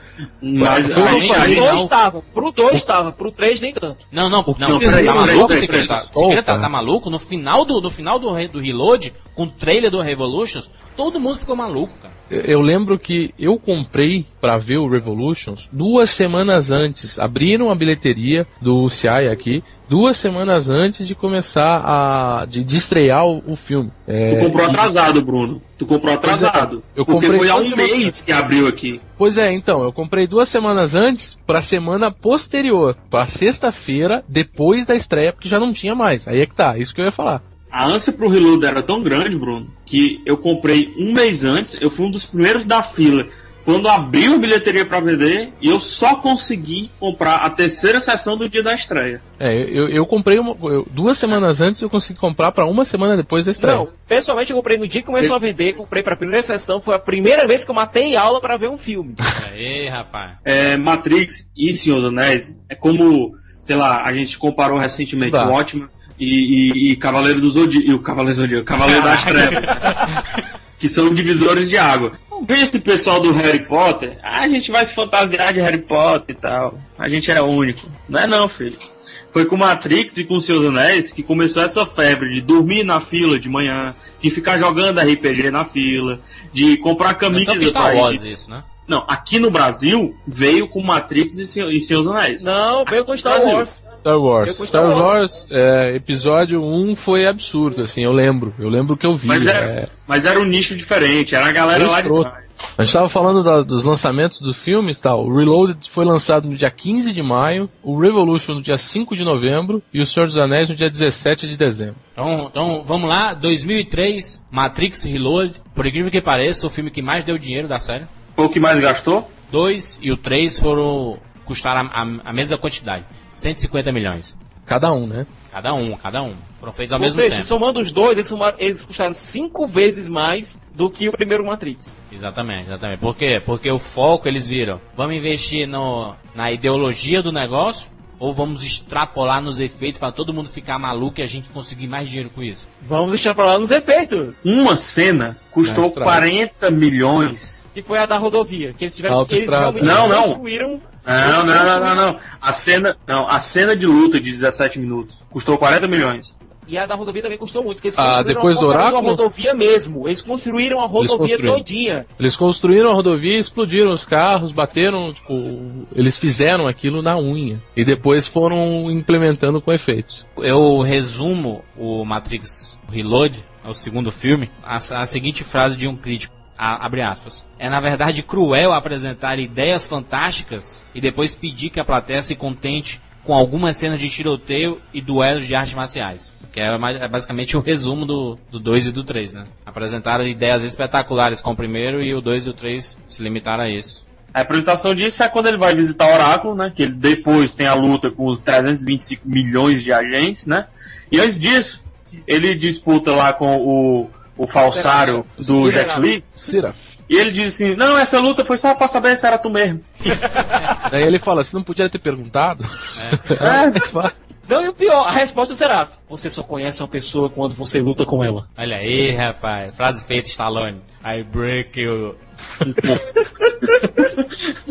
Mas Eu não Pro falei, ainda- 2 estava, pro 2 estava, pro 3 nem tanto. Não, não, não, Não, peraí, tá peraí, maluco, peraí, peraí. Tá, tá, tá maluco? No final do, no final do, do Reload, com o trailer do Revolutions, todo mundo ficou maluco, cara. Eu- lembro que eu comprei pra ver o Revolutions duas semanas antes. Abriram a bilheteria do CI aqui duas semanas antes de começar a de, de estrear o, o filme. É, Tu comprou e- atrasado, Bruno. Tu comprou atrasado. Eu porque comprei foi há um mês que abriu aqui. Pois é, então, eu comprei duas semanas antes pra semana posterior, pra sexta-feira, depois da estreia, porque já não tinha mais. Aí é que tá, isso que eu ia falar. A ânsia pro Reload era tão grande, Bruno, que eu comprei um mês antes, eu fui um dos primeiros da fila. Quando abriu a bilheteria pra vender, e eu só consegui comprar a terceira sessão do dia da estreia. É, eu, eu comprei uma, eu- duas semanas antes eu consegui comprar pra uma semana depois da estreia. Não, pessoalmente eu comprei no dia que começou a vender, comprei pra primeira sessão, foi a primeira vez que eu matei aula pra ver um filme. Aí, rapaz. É, Matrix e Senhor dos Anéis é como, sei lá, a gente comparou recentemente Tá. o Watchmen e, e, e Cavaleiro do Zodíaco, e o Cavaleiro do Zodíaco, Cavaleiro das Trevas, que são divisores de água. Vê esse pessoal do Harry Potter, ah, a gente vai se fantasiar de Harry Potter e tal, a gente é único. Não é não, filho. Foi com Matrix e com Seus Anéis que começou essa febre de dormir na fila de manhã, de ficar jogando RPG na fila, de comprar Começou camisas com Star pra ir- Wars isso, né? não, aqui no Brasil veio com Matrix e, e Seus Anéis. Não, veio com Star. Wars. Star Wars. Star Star Wars, é, episódio 1 foi absurdo, assim, eu lembro. Eu lembro que eu vi. Mas era, é. mas era um nicho diferente, era a galera lá de trás. A gente estava falando da- dos lançamentos dos filmes tal. O Reloaded foi lançado no dia 15 de maio, o Revolution no dia 5 de novembro e o Senhor dos Anéis no dia 17 de dezembro. Então, então, vamos lá, 2003, Matrix Reload. Por incrível que pareça, o filme que mais deu dinheiro da série. Foi o que mais gastou? 2 e o 3 foram custaram a, a- a mesma quantidade, 150 milhões. Cada um, né? Cada um, cada um. Foram feitos ao Ou mesmo seja, tempo. somando os dois, eles, somaram- eles custaram cinco vezes mais do que o primeiro Matrix. Exatamente, exatamente. Por quê? Porque o foco eles viram, vamos investir no, na ideologia do negócio ou vamos extrapolar nos efeitos para todo mundo ficar maluco e a gente conseguir mais dinheiro com isso? Vamos lá nos efeitos. Uma cena custou Na estrada. 40 milhões. Que foi a da rodovia. Que eles tiveram que eles realmente Não, não. construíram. Não, não, não, não, não. A cena, não, a cena de luta de 17 minutos custou 40 milhões. E a da rodovia também custou muito, porque eles Ah, construíram depois do Oráculo? uma rodovia mesmo. Eles construíram a rodovia construíram. todinha. Eles construíram a rodovia, explodiram os carros, bateram, tipo, eles fizeram aquilo na unha. E depois foram implementando com efeitos. Eu resumo o Matrix Reload, é o segundo filme, a, a seguinte frase de um crítico. A- abre aspas. É na verdade cruel apresentar ideias fantásticas e depois pedir que a plateia se contente com algumas cenas de tiroteio e duelos de artes marciais. Que é, é basicamente o resumo do 2 e do 3, né? Apresentaram ideias espetaculares com o primeiro e o 2 e o 3 se limitaram a isso. A apresentação disso é quando ele vai visitar o Oráculo, né? Que ele depois tem a luta com os 325 milhões de agentes, né? E antes disso, ele disputa lá com o, o falsário do Jet Li. Será? E ele diz assim: Não, essa luta foi só pra saber se era tu mesmo. Daí ele fala, você não podia ter perguntado? É. Não, e o pior, a resposta Seraf. Você só conhece uma pessoa quando você luta com ela. Olha aí, rapaz. Frase feita, Stallone. I break you.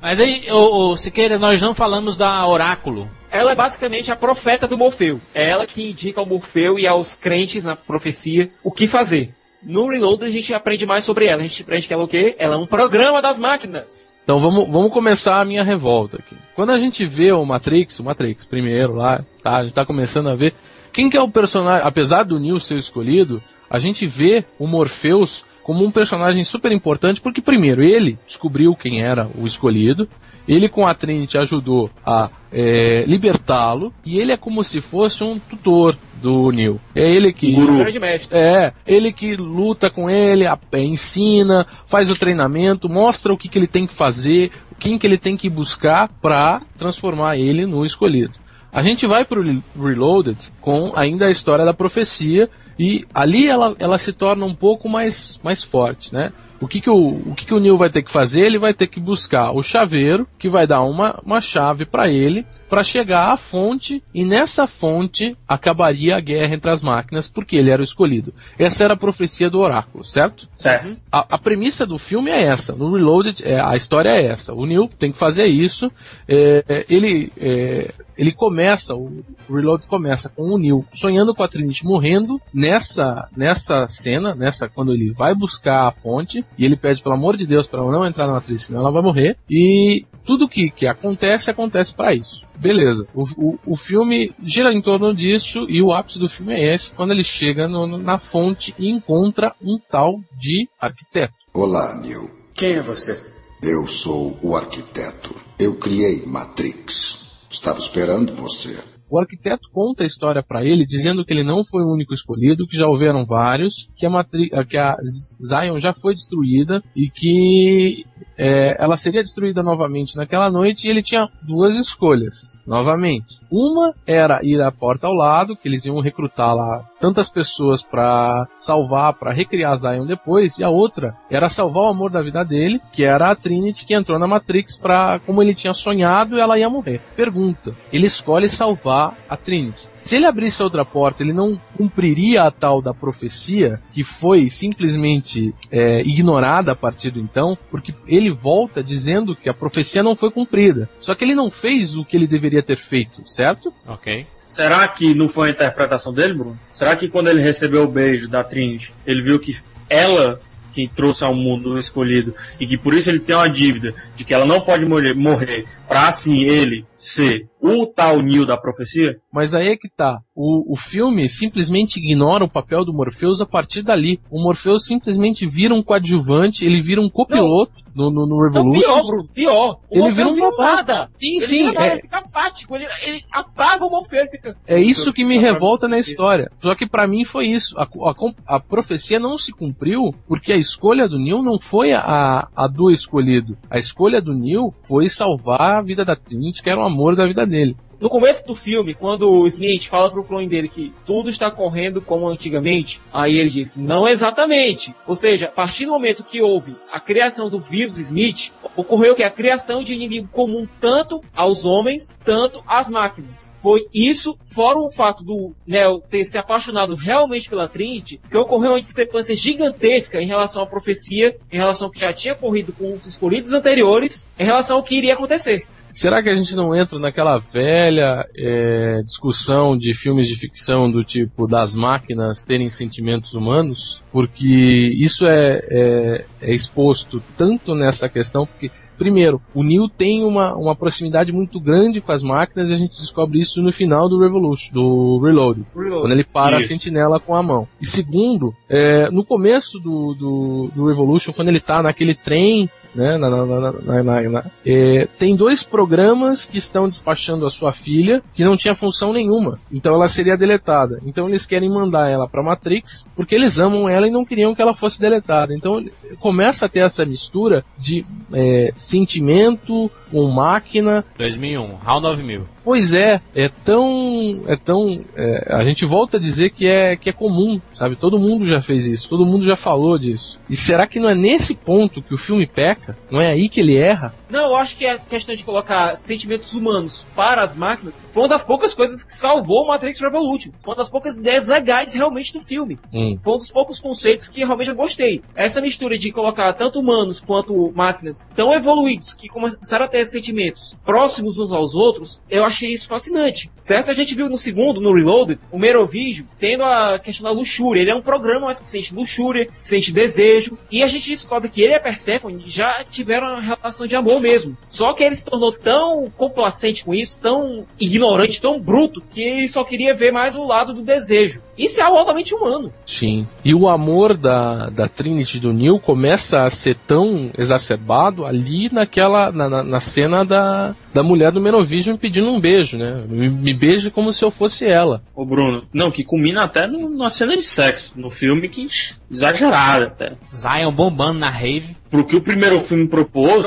Mas aí, ô, ô, Siqueira, nós não falamos da Oráculo. Ela é basicamente a profeta do Morfeu. É ela que indica ao Morfeu e aos crentes na profecia o que fazer. No Reload a gente aprende mais sobre ela. A gente aprende que ela é o quê? Ela é um programa das máquinas. Então vamos, vamos começar a minha revolta aqui. Quando a gente vê o Matrix, o Matrix primeiro lá, tá? A gente tá começando a ver. Quem que é o personagem, apesar do Neo ser escolhido, a gente vê o Morpheus como um personagem super importante, porque primeiro ele descobriu quem era o escolhido, ele com a Trinity ajudou a é, libertá-lo, e ele é como se fosse um tutor do Neo. É ele que grande mestre. é, ele que luta com ele, a- é, ensina, faz o treinamento, mostra o que, que ele tem que fazer, quem que ele tem que buscar para transformar ele no escolhido. A gente vai pro Reloaded com ainda a história da profecia e ali ela, ela se torna um pouco mais, mais forte, né? O que, que, o, o que, que o Neil vai ter que fazer? Ele vai ter que buscar o chaveiro, que vai dar uma, uma chave para ele, para chegar à fonte, e nessa fonte acabaria a guerra entre as máquinas, porque ele era o escolhido. Essa era a profecia do oráculo, certo? Certo. A, a premissa do filme é essa. No Reloaded, é, a história é essa. O Neil tem que fazer isso. É, ele, é, ele começa, o Reload começa com o Neil sonhando com a Trinity morrendo nessa, nessa cena, nessa quando ele vai buscar a fonte e ele pede pelo amor de Deus para ela não entrar na matriz, senão ela vai morrer. E tudo que, que acontece acontece para isso. Beleza. O, o, o, filme gira em torno disso e o ápice do filme é esse, quando ele chega no, na fonte e encontra um tal de arquiteto. Olá, Neil. Quem é você? Eu sou o arquiteto. Eu criei Matrix. Estava esperando você. O arquiteto conta a história para ele, dizendo que ele não foi o único escolhido, que já houveram vários, que a, Matri que a Zion já foi destruída e que é, ela seria destruída novamente naquela noite e ele tinha duas escolhas novamente. Uma era ir à porta ao lado, que eles iam recrutar lá tantas pessoas para salvar, para recriar Zion depois, e a outra era salvar o amor da vida dele, que era a Trinity que entrou na Matrix para como ele tinha sonhado, ela ia morrer. Pergunta: ele escolhe salvar a Trinity. Se ele abrisse a outra porta, ele não cumpriria a tal da profecia, que foi simplesmente é, ignorada a partir do então, porque ele volta dizendo que a profecia não foi cumprida. Só que ele não fez o que ele deveria ter feito, certo? Ok. Será que não foi a interpretação dele, Bruno? Será que quando ele recebeu o beijo da Trinity, ele viu que ela que trouxe ao mundo o escolhido e que por isso ele tem uma dívida de que ela não pode morrer, morrer para assim ele ser o tal Neo da profecia? Mas aí é que tá. O, o filme simplesmente ignora o papel do Morpheus a partir dali. O Morpheus simplesmente vira um coadjuvante, ele vira um copiloto no, no, no Revolution. Não, pior, Bruno, pior. O Ele vira um vira babá. nada. Sim, ele sim, Vira nada, é- ele fica apático, ele, ele apaga o Morpheus e fica... É isso que me revolta na história. Só que pra mim foi isso. A, a, a profecia não se cumpriu porque a escolha do Neil não foi a, a do escolhido. A escolha do Neil foi salvar a vida da Trinity, que era o amor da vida dele. No começo do filme, quando o Smith fala pro clone dele que tudo está correndo como antigamente, aí ele diz, não exatamente. Ou seja, a partir do momento que houve a criação do vírus Smith, ocorreu que a criação de inimigo comum tanto aos homens, tanto às máquinas. Foi isso, fora o fato do Neo ter se apaixonado realmente pela Trinity, que ocorreu uma discrepância gigantesca em relação à profecia, em relação ao que já tinha ocorrido com os escolhidos anteriores, em relação ao que iria acontecer. Será que a gente não entra naquela velha é, discussão de filmes de ficção do tipo das máquinas terem sentimentos humanos? Porque isso é, é, é exposto tanto nessa questão, porque Primeiro, o Neo tem uma, uma proximidade muito grande com as máquinas e a gente descobre isso no final do Revolution, do Reload, Reload. quando ele para Isso. a sentinela com a mão. E segundo, é, no começo do, do, do Revolution, quando ele tá naquele trem né, na- na- na- é, tem dois programas que estão despachando a sua filha que não tinha função nenhuma. Então ela seria deletada. Então eles querem mandar ela para Matrix porque eles amam ela e não queriam que ela fosse deletada. Então começa a ter essa mistura de é, sentimento com máquina. 2001, HAL 9000. Pois é, é tão, é tão, é, a gente volta a dizer que é que é comum, sabe? Todo mundo já fez isso, todo mundo já falou disso. E será que não é nesse ponto que o filme peca? Não é aí que ele erra? Não, eu acho que a questão de colocar sentimentos humanos para as máquinas foi uma das poucas coisas que salvou Matrix Revolution. Foi uma das poucas ideias legais realmente do filme. Hum. Foi um dos poucos conceitos que realmente eu gostei. Essa mistura de colocar tanto humanos quanto máquinas tão evoluídos que começaram a ter sentimentos próximos uns aos outros, eu achei isso fascinante. Certo? A gente viu no segundo, no Reloaded, o Merovígio tendo a questão da luxúria. Ele é um programa mas que sente luxúria, sente desejo, e a gente descobre que ele e a Persephone já tiveram uma relação de amor mesmo. Só que ele se tornou tão complacente com isso, tão ignorante, tão bruto, que ele só queria ver mais o lado do desejo. Isso é algo altamente humano. Sim. E o amor da, da Trinity do Neil começa a ser tão exacerbado ali naquela. na, na, na cena da, da mulher do Menovision pedindo um beijo, né? Me, me beija como se eu fosse ela. Ô Bruno, não, que culmina até no- numa cena de sexo, no filme que exagerada até. Zion bombando na rave. Pro que o primeiro filme propôs,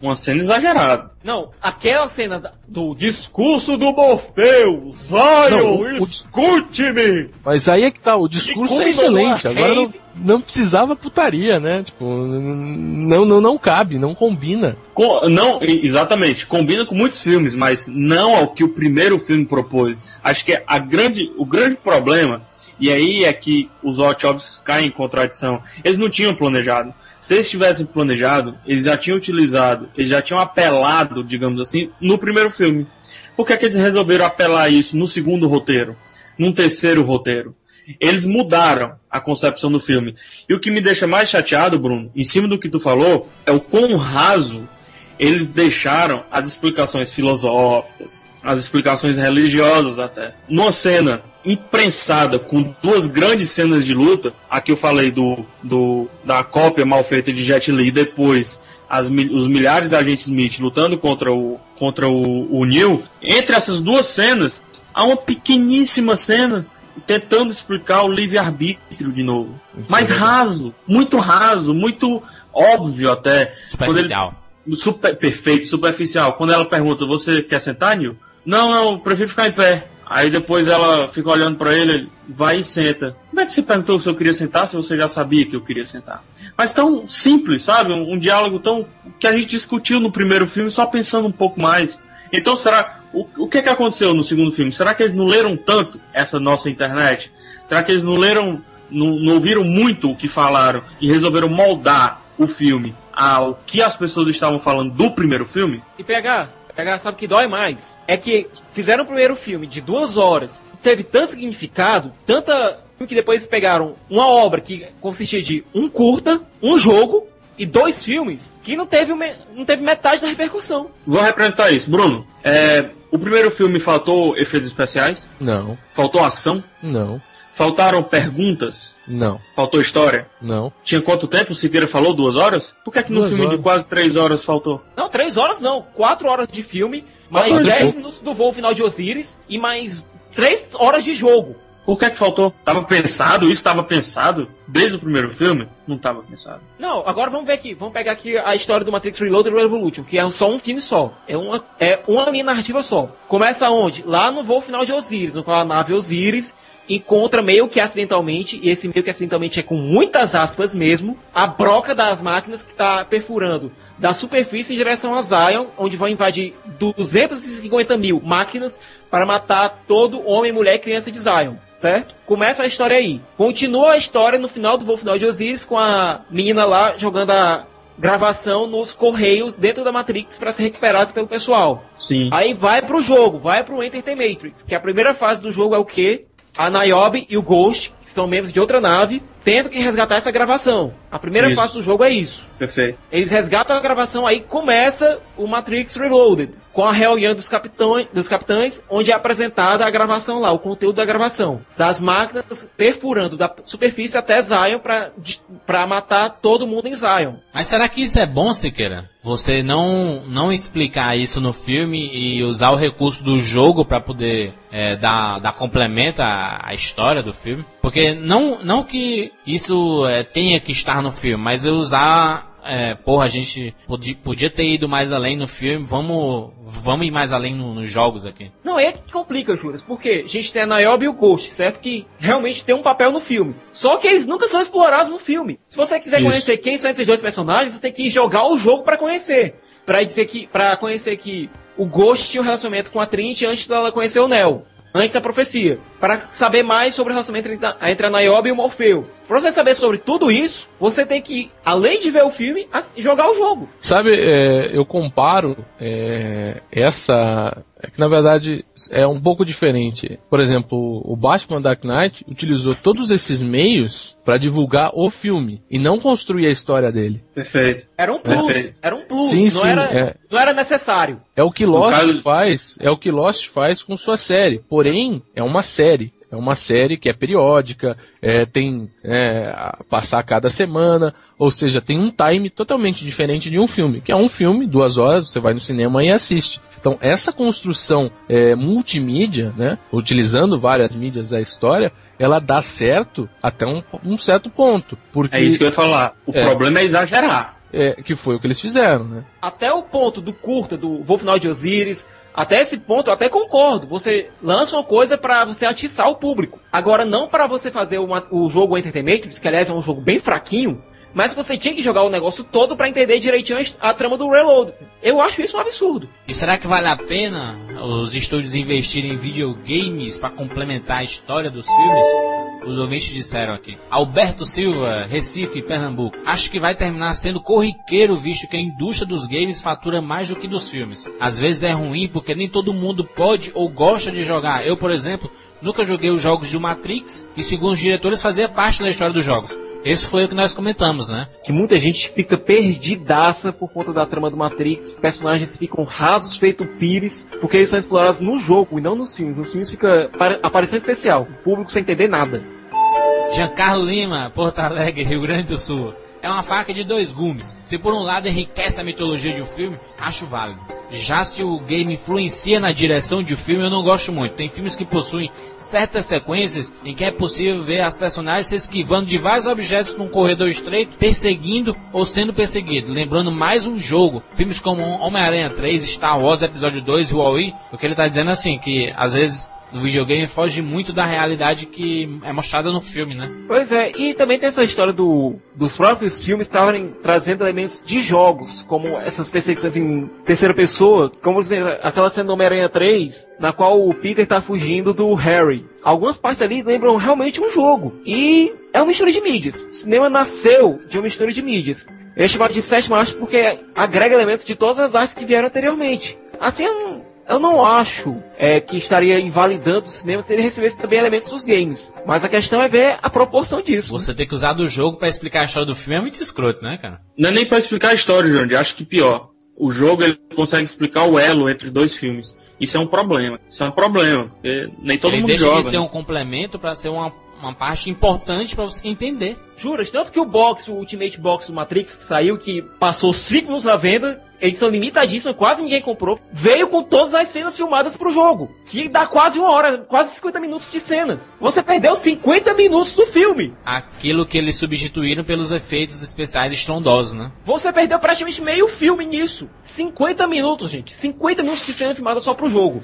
uma cena exagerada. Não, aquela cena do discurso do Morfeu, Zion, escute-me! Mas aí é que tá, o discurso é excelente. Agora não, não precisava putaria, né? Tipo, não, não, não cabe, não combina. Co- não, exatamente, combina com muitos filmes, mas não ao que o primeiro filme propôs. Acho que a grande, o grande problema, e aí é que os Hot Jobs caem em contradição, eles não tinham planejado. Se eles tivessem planejado, eles já tinham utilizado, eles já tinham apelado, digamos assim, no primeiro filme. Por que, é que eles resolveram apelar isso no segundo roteiro? Num terceiro roteiro? Eles mudaram a concepção do filme. E o que me deixa mais chateado, Bruno, em cima do que tu falou, é o quão raso eles deixaram as explicações filosóficas, as explicações religiosas até. Numa cena imprensada com duas grandes cenas de luta, a que eu falei do, do da cópia mal feita de Jet Li, depois as os milhares de agentes Smith lutando contra o contra o, o Neil, entre essas duas cenas há uma pequeníssima cena tentando explicar o livre-arbítrio de novo. Mas raso, muito raso, muito óbvio até. Superficial. Super, perfeito, superficial. Quando ela pergunta, você quer sentar, Nil? Não, não, prefiro ficar em pé. Aí depois ela fica olhando pra ele, vai e senta. Como é que você perguntou se eu queria sentar se você já sabia que eu queria sentar? Mas tão simples, sabe? Um, um diálogo tão que a gente discutiu no primeiro filme só pensando um pouco mais. Então será o, o que é que aconteceu no segundo filme? Será que eles não leram tanto essa nossa internet? Será que eles não leram, não, não ouviram muito o que falaram e resolveram moldar o filme ao que as pessoas estavam falando do primeiro filme? E PH, PH sabe o que dói mais? É que fizeram o primeiro filme de duas horas, teve tanto significado, tanta. que depois pegaram uma obra que consistia de um curta, um jogo e dois filmes, que não teve, não teve metade da repercussão. Vou representar isso. Bruno, é, o primeiro filme faltou efeitos especiais? Não, Faltou ação? não, Faltaram perguntas? não, Faltou história? não. Tinha quanto tempo? O Siqueira falou? Duas horas? Por que, é que no Duas filme de horas. quase três horas faltou? Não, três horas não, quatro horas de filme, mais de dez jogo. minutos do voo final de Osiris e mais três horas de jogo. Por que, é que faltou? Tava pensado? Isso estava pensado? Desde o primeiro filme? Não tava pensado. Não, agora vamos ver aqui. Vamos pegar aqui a história do Matrix Reloaded Revolution, que é só um filme só. É uma, é uma linha narrativa só. Começa onde? Lá no voo final de Osiris, no qual a nave Osiris encontra meio que acidentalmente, e esse meio que acidentalmente é com muitas aspas mesmo, a broca das máquinas que está perfurando da superfície em direção a Zion, onde vão invadir 250 mil máquinas para matar todo homem, mulher e criança de Zion, certo? Começa a história aí. Continua a história no final do voo final de Osiris com a menina lá jogando a gravação nos correios dentro da Matrix para ser recuperado pelo pessoal. Sim. Aí vai pro jogo, vai pro Enter the Matrix, que a primeira fase do jogo é o quê? A Niobe e o Ghost, que são membros de outra nave, tentam que resgatar essa gravação. A primeira Isso. fase do jogo é isso. Perfeito. Eles resgatam a gravação, aí começa o Matrix Reloaded, com a reunião dos, capitães, dos capitães, onde é apresentada a gravação lá, o conteúdo da gravação. Das máquinas perfurando da superfície até Zion pra matar todo mundo em Zion. Mas será que isso é bom, Siqueira? Você não, não explicar isso no filme e usar o recurso do jogo pra poder é, dar, dar complemento à, à história do filme? Porque não, não que isso é, tenha que estar no filme, mas usar. É, porra, a gente podia, podia ter ido mais além no filme, vamos, vamos ir mais além no- nos jogos aqui. Não, é que complica, Juras, porque a gente tem a Niobe e o Ghost, certo? Que realmente tem um papel no filme. Só que eles nunca são explorados no filme. Se você quiser Isso. conhecer quem são esses dois personagens, você tem que jogar o jogo pra conhecer. Pra dizer que, para conhecer que o Ghost tinha um relacionamento com a Trinity antes dela conhecer o Neo. Antes da profecia. Para saber mais sobre o relacionamento entre a- Niobe e o Morfeu. Pra você saber sobre tudo isso, você tem que, além de ver o filme, jogar o jogo. Sabe, é, eu comparo é, essa. É que na verdade é um pouco diferente. Por exemplo, o Batman Dark Knight utilizou todos esses meios para divulgar o filme e não construir a história dele. Perfeito. Era um plus. Perfeito. Era um plus. Sim, não, sim, era, é. não era necessário. É o que Lost caso- faz, é o que Lost faz com sua série. Porém, é uma série. É uma série que é periódica, é, tem é, a passar a cada semana, ou seja, tem um time totalmente diferente de um filme, que é um filme, duas horas, você vai no cinema e assiste. Então, essa construção é, multimídia, né, utilizando várias mídias da história, ela dá certo até um, um certo ponto. Porque É isso que eu ia falar. O É. problema é exagerar. É, que foi o que eles fizeram, né? Até o ponto do curta, do Wolfenau de Osiris, até esse ponto eu até concordo. Você lança uma coisa para você atiçar o público. Agora, não para você fazer uma, o jogo Entertainment, que aliás é um jogo bem fraquinho, mas você tinha que jogar o negócio todo para entender direitinho a, trama do Reload. Eu acho isso um absurdo. E será que vale a pena os estúdios investirem em videogames para complementar a história dos filmes? Os ouvintes disseram aqui. Alberto Silva, Recife, Pernambuco. Acho que vai terminar sendo corriqueiro, visto que a indústria dos games fatura mais do que dos filmes. Às vezes é ruim porque nem todo mundo pode ou gosta de jogar. Eu, por exemplo, nunca joguei os jogos do Matrix e, segundo os diretores, fazia parte da história dos jogos. Esse foi o que nós comentamos, né? Que muita gente fica perdidaça por conta da trama do Matrix. Personagens ficam rasos feito pires, porque eles são explorados no jogo e não nos filmes. Nos filmes fica aparição especial, o público sem entender nada. Giancarlo Lima, Porto Alegre, Rio Grande do Sul. É uma faca de dois gumes. Se por um lado enriquece a mitologia de um filme, acho válido. Já se o game influencia na direção de um filme, eu não gosto muito. Tem filmes que possuem certas sequências em que é possível ver as personagens se esquivando de vários objetos num corredor estreito, perseguindo ou sendo perseguido. Lembrando mais um jogo. Filmes como Homem-Aranha 3, Star Wars Episódio 2 e Wall-E. O que ele está dizendo é assim, que às vezes do videogame foge muito da realidade que é mostrada no filme, né? Pois é, e também tem essa história do, dos próprios filmes estarem trazendo elementos de jogos, como essas perseguições em terceira pessoa, como aquela cena do Homem-Aranha 3, na qual o Peter está fugindo do Harry. Algumas partes ali lembram realmente um jogo. E é uma mistura de mídias. O cinema nasceu de uma mistura de mídias. Ele é chamado de sétima arte porque agrega elementos de todas as artes que vieram anteriormente. Assim, eu não acho é, que estaria invalidando o cinema se ele recebesse também elementos dos games. Mas a questão é ver a proporção disso. Você ter que usar do jogo para explicar a história do filme é muito escroto, né, cara? Não é nem para explicar a história, Jandy. Acho que pior. O jogo ele consegue explicar o elo entre dois filmes. Isso é um problema. Isso é um problema. Nem todo ele mundo deixa joga. de ser né? um complemento para ser uma, uma parte importante para você entender. Juras, tanto que o box, o Ultimate Box do Matrix que saiu, que passou 5 minutos à venda, edição limitadíssima, quase ninguém comprou, veio com todas as cenas filmadas pro jogo, que dá quase uma hora, quase 50 minutos de cenas. Você perdeu 50 minutos do filme. Aquilo que eles substituíram pelos efeitos especiais estrondosos, né? Você perdeu praticamente meio filme nisso. 50 minutos, gente. 50 minutos de cena filmada só pro jogo.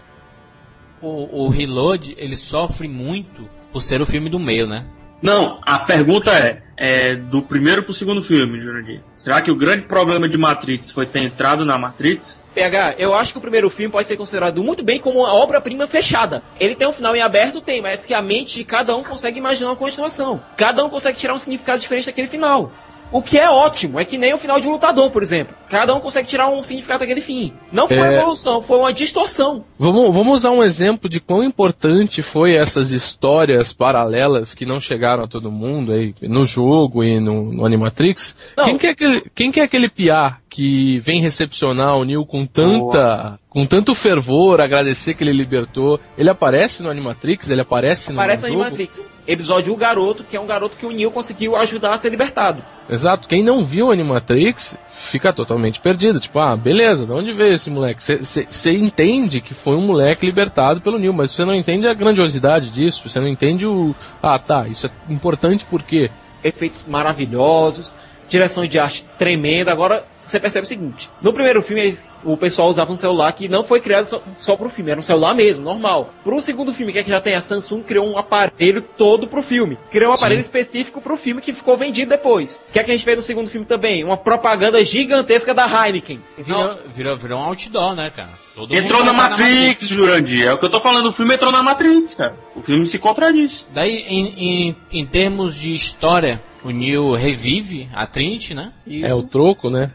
O, o Reload, ele sofre muito por ser o filme do meio, né? Não, a pergunta é, é do primeiro pro segundo filme, Jurandir. Será que o grande problema de Matrix foi ter entrado na Matrix? PH, eu acho que o primeiro filme pode ser considerado muito bem como uma obra-prima fechada. Ele tem um final em aberto, tem, mas que a mente de cada um consegue imaginar uma continuação. Cada um consegue tirar um significado diferente daquele final. O que é ótimo, é que nem o final de um lutador, por exemplo. Cada um consegue tirar um significado daquele fim. Não foi uma É. evolução, foi uma distorção. Vamos, vamos usar um exemplo de quão importante foi essas histórias paralelas que não chegaram a todo mundo aí no jogo e no, no Animatrix. Não. Quem que, é aquele, quem que é aquele piá que vem recepcionar o Neo com tanta, com tanto fervor, agradecer que ele libertou? Ele aparece no Animatrix? Ele aparece no Aparece no jogo? Animatrix. Episódio O Garoto, que é um garoto que o Neo conseguiu ajudar a ser libertado. Exato. Quem não viu o Animatrix fica totalmente perdido. Tipo, ah, beleza, de onde veio esse moleque? Você entende que foi um moleque libertado pelo Neo, mas você não entende a grandiosidade disso. Você não entende o. Ah, tá, isso é importante por quê? efeitos maravilhosos, direção de arte tremenda. Agora você percebe o seguinte: no primeiro filme o pessoal usava um celular que não foi criado só, só pro filme, era um celular mesmo, normal. Pro segundo filme, que é que já tem a Samsung, criou um aparelho todo pro filme. Criou um aparelho específico pro filme que ficou vendido depois. O que é que a gente vê no segundo filme também? Uma propaganda gigantesca da Heineken. Virou, virou, virou um outdoor, né, cara? Todo Entrou mundo na vai estar Matrix, Jurandir. É o que eu tô falando. O filme entrou na Matrix, cara. O filme se contradiz. Daí, em, em, em termos de história, o Neo revive a Trinity, né? É o troco, né?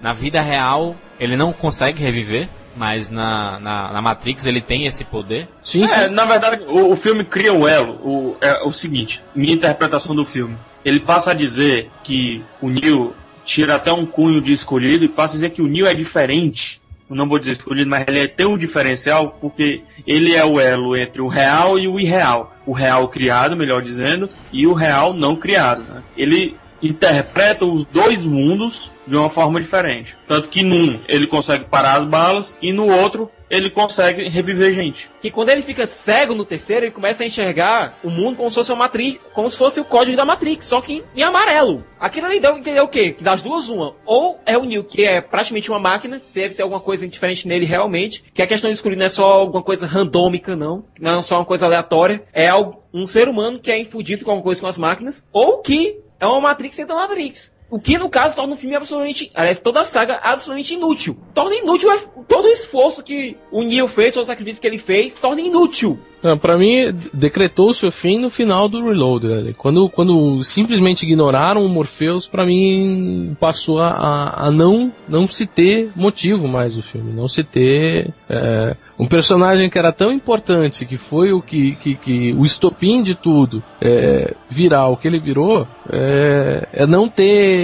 Na vida real, ele não consegue reviver, mas na, na, na Matrix ele tem esse poder. Sim, É, na verdade, o, o filme cria um elo. O, é o seguinte, minha interpretação do filme. Ele passa a dizer que o Neo tira até um cunho de escolhido e passa a dizer que o Neo é diferente. Não vou dizer escolhido, mas ele é tão diferencial porque ele é o elo entre o real e o irreal. O real criado, melhor dizendo, e o real não criado. né? Ele interpreta os dois mundos de uma forma diferente. Tanto que num ele consegue parar as balas e no outro ele consegue reviver gente. Que quando ele fica cego no terceiro, ele começa a enxergar o mundo como se fosse uma matriz, como se fosse o código da Matrix, só que em amarelo. Aquilo ali deu entender o quê? Que das duas, uma. Ou é o Neo, que é praticamente uma máquina, deve ter alguma coisa diferente nele realmente, que a questão de escolher não é só alguma coisa randômica, não. Não é só uma coisa aleatória. É algo, um ser humano que é infundido com alguma coisa com as máquinas, ou que é uma Matrix dentro da Matrix. O que, no caso, torna o filme absolutamente, aliás, toda a saga absolutamente inútil. Torna inútil todo o esforço que o Neo fez, todo o sacrifício que ele fez, torna inútil. Pra mim, decretou-se o fim no final do Reload. Quando, quando simplesmente ignoraram o Morpheus, pra mim passou a, a não, não se ter motivo mais o filme. Não se ter. É, um personagem que era tão importante, que foi o que, que, que o estopim de tudo, é, virar o que ele virou, é, é, não ter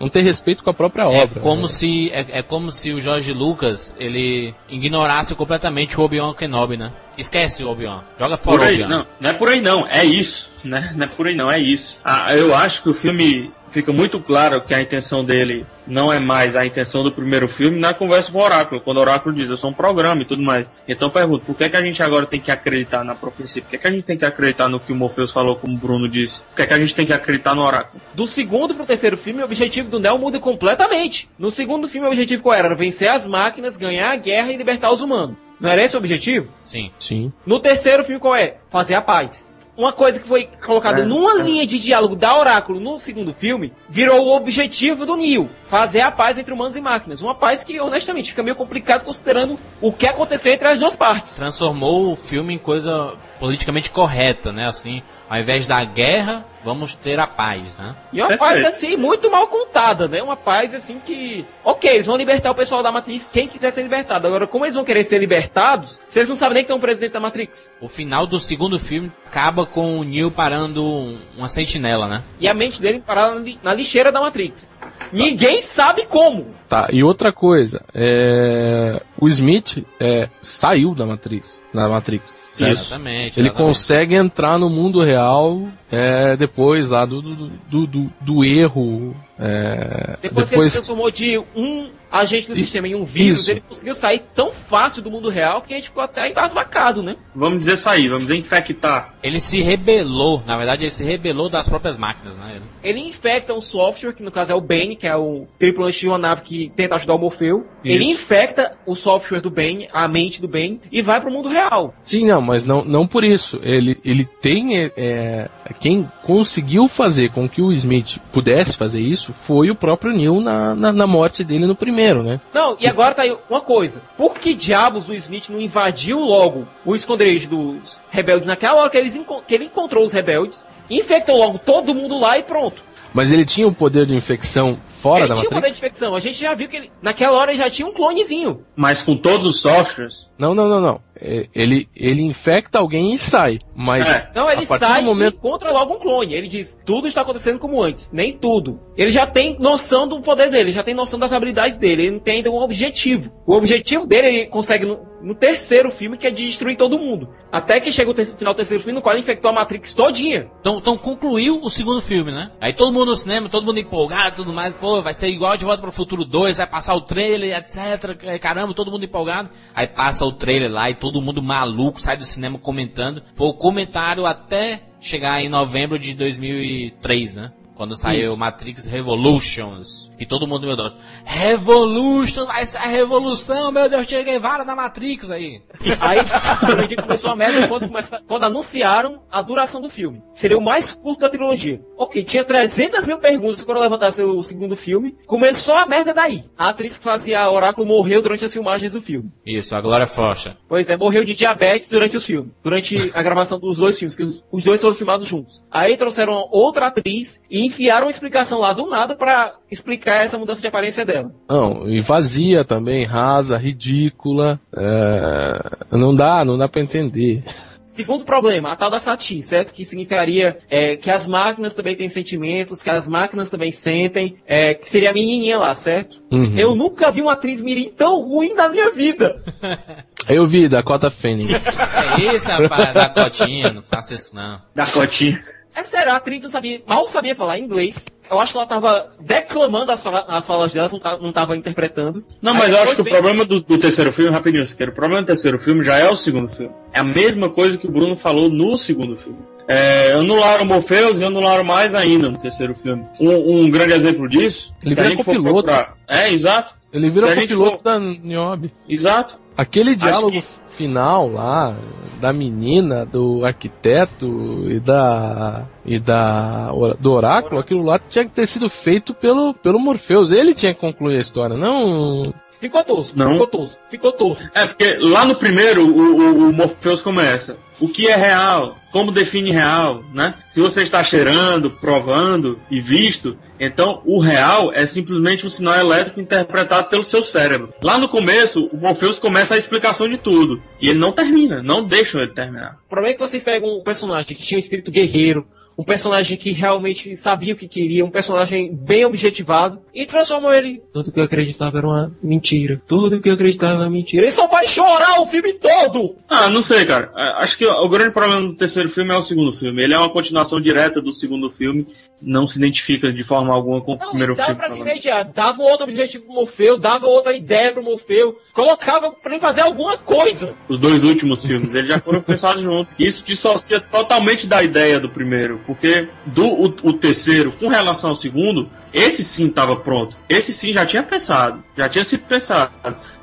não ter respeito com a própria É obra. como né? se é, é como se o Jorge Lucas ele ignorasse completamente o Obi-Wan Kenobi, né? Esquece o Obi-Wan. Joga Por fora o aí, Obi-Wan. não, não é por aí não, é isso, né? Não é por aí não, é isso. Ah, eu acho que o filme fica muito claro que a intenção dele não é mais a intenção do primeiro filme na conversa com o Oráculo, quando o Oráculo diz, eu sou um programa e tudo mais. Então eu pergunto, por que, é que a gente agora tem que acreditar na profecia? Por que, é que a gente tem que acreditar no que o Morpheus falou, como o Bruno disse? Por que, é que a gente tem que acreditar no Oráculo? Do segundo pro terceiro filme, o objetivo do Neo muda completamente. No segundo filme, o objetivo qual era? Era vencer as máquinas, ganhar a guerra e libertar os humanos. Não era esse o objetivo? Sim. Sim. No terceiro filme, qual é? Fazer a paz. Uma coisa que foi colocada É, numa é. linha de diálogo da Oráculo no segundo filme, virou o objetivo do Neo. Fazer a paz entre humanos e máquinas. Uma paz que, honestamente, fica meio complicado considerando o que aconteceu entre as duas partes. Transformou o filme em coisa politicamente correta, né? Assim, ao invés da guerra, vamos ter a paz, né? E uma paz, assim, muito mal contada, né? Uma paz, assim, que... Ok, eles vão libertar o pessoal da Matrix, quem quiser ser libertado. Agora, como eles vão querer ser libertados, se eles não sabem nem que estão presos dentro da Matrix? O final do segundo filme acaba com o Neo parando um- uma sentinela, né? E a mente dele parada na lixeira da Matrix. Ninguém sabe como. Tá, e outra coisa, é, o Smith é, saiu da Matrix, da Matrix. Certo? Exatamente. Ele exatamente. consegue entrar no mundo real é, depois lá do, do, do, do- do erro. É, Depois, que ele se transformou de um agente do Isso. sistema em um vírus, Isso. ele conseguiu sair tão fácil do mundo real que a gente ficou até embasbacado, né? Vamos dizer sair, vamos dizer infectar. Ele se rebelou, na verdade ele se rebelou das próprias máquinas, né? Ele infecta um software, que no caso é o Bane, que é o tripulante de uma nave que tenta ajudar o Morfeu. Ele infecta o software do Bane, a mente do Bane, e vai pro mundo real. Sim, não, mas não, não por isso. Ele, ele tem. é, quem conseguiu fazer com que o Smith pudesse fazer isso foi o próprio Neil na, na, na morte dele no primeiro, né? Não, e agora tá aí uma coisa. Por que diabos o Smith não invadiu logo o esconderijo dos rebeldes naquela hora que, eles que ele encontrou os rebeldes, infectou logo todo mundo lá e pronto. Mas ele tinha o poder de infecção fora ele da tinha um Matrix? poder de infecção. A gente já viu que ele, naquela hora ele já tinha um clonezinho. Mas com todos os softwares, Não, não, não, não. É, Ele, ele infecta alguém e sai. Mas É. Não, ele sai momento. e encontra logo um clone. Ele diz, tudo está acontecendo como antes. Nem tudo. Ele já tem noção do poder dele, ele já tem noção das habilidades dele. Ele não tem ainda um objetivo. O objetivo dele ele consegue no, no terceiro filme, que é de destruir todo mundo. Até que chega o ter- final do terceiro filme, no qual ele infectou a Matrix todinha. Então, então concluiu o segundo filme, né? Aí todo mundo no cinema, todo mundo empolgado, tudo mais, pô, vai ser igual de volta para o futuro 2, vai passar o trailer, etc. Caramba, todo mundo empolgado. Aí passa o trailer lá e todo mundo maluco sai do cinema comentando. Foi o comentário até chegar em novembro de 2003, né? Quando saiu Isso. Matrix Revolutions. Que todo mundo, meu Deus, Revolution, vai ser a revolução, meu Deus, Che Guevara na Matrix aí. Aí, a começou a merda quando, quando anunciaram a duração do filme. Seria o mais curto da trilogia. Ok, tinha 300 mil perguntas quando levantasse pelo segundo filme. Começou a merda daí. A atriz que fazia a Oráculo morreu durante as filmagens do filme. Isso, a Glória Frocha. Pois é, morreu de diabetes durante os filmes. Durante a gravação dos dois filmes, que os, os dois foram filmados juntos. Aí trouxeram outra atriz e enfiaram uma explicação lá do nada pra explicar essa mudança de aparência dela. Não, e vazia também, rasa, ridícula. é, não dá, não dá pra entender. Segundo problema, a tal da Sati, certo? Que significaria é, que as máquinas também têm sentimentos, que as máquinas também sentem, é, que seria a menininha lá, certo? Uhum. Eu nunca vi uma atriz mirim tão ruim na minha vida. Eu vi, Dakota Fanning. É isso, rapaz, da cotinha, não faça isso não. da cotinha. É sério, a atriz não sabia, mal sabia falar inglês. Eu acho que ela tava declamando as, fala, as falas delas, não, tá, não tava interpretando. Não, Aí mas eu acho que o problema do, do terceiro filme, rapidinho, Siqueira, o problema do terceiro filme já é o segundo filme. É a mesma coisa que o Bruno falou no segundo filme. É, anularam Morpheus e anularam mais ainda no terceiro filme. Um, um grande exemplo disso, Ele se a vira gente for procurar... É, exato, Ele vira Se a o gente piloto for- da Niobe. exato. Aquele diálogo que- final lá da menina, do arquiteto e da e da do oráculo, aquilo lá tinha que ter sido feito pelo pelo Morpheus. Ele tinha que concluir a história, não Ficou tosco, Não. ficou tosco, ficou tosco. É, porque lá no primeiro, o, o, o Morpheus começa. O que é real? Como define real, né? Se você está cheirando, provando e visto, então o real é simplesmente um sinal elétrico interpretado pelo seu cérebro. Lá no começo, o Morpheus começa a explicação de tudo. E ele não termina, não deixa ele terminar. O problema é que vocês pegam um personagem que tinha um espírito guerreiro, um personagem que realmente sabia o que queria, um personagem bem objetivado, e transformam ele. Tudo que eu acreditava era uma mentira. Tudo que eu acreditava era uma mentira. Ele só faz chorar o filme todo! Ah, não sei, cara. É, Acho que o grande problema do terceiro filme é o segundo filme. Ele é uma continuação direta do segundo filme, não se identifica de forma alguma com o Não, primeiro dava filme. pra se mediar, dava outro objetivo pro Morfeu, dava outra ideia pro Morfeu, colocava pra ele fazer alguma coisa. os dois últimos filmes, eles já foram pensados juntos. Isso dissocia totalmente da ideia do primeiro, porque do o, o terceiro, com relação ao segundo, esse sim estava pronto. Esse sim já tinha pensado, já tinha sido pensado.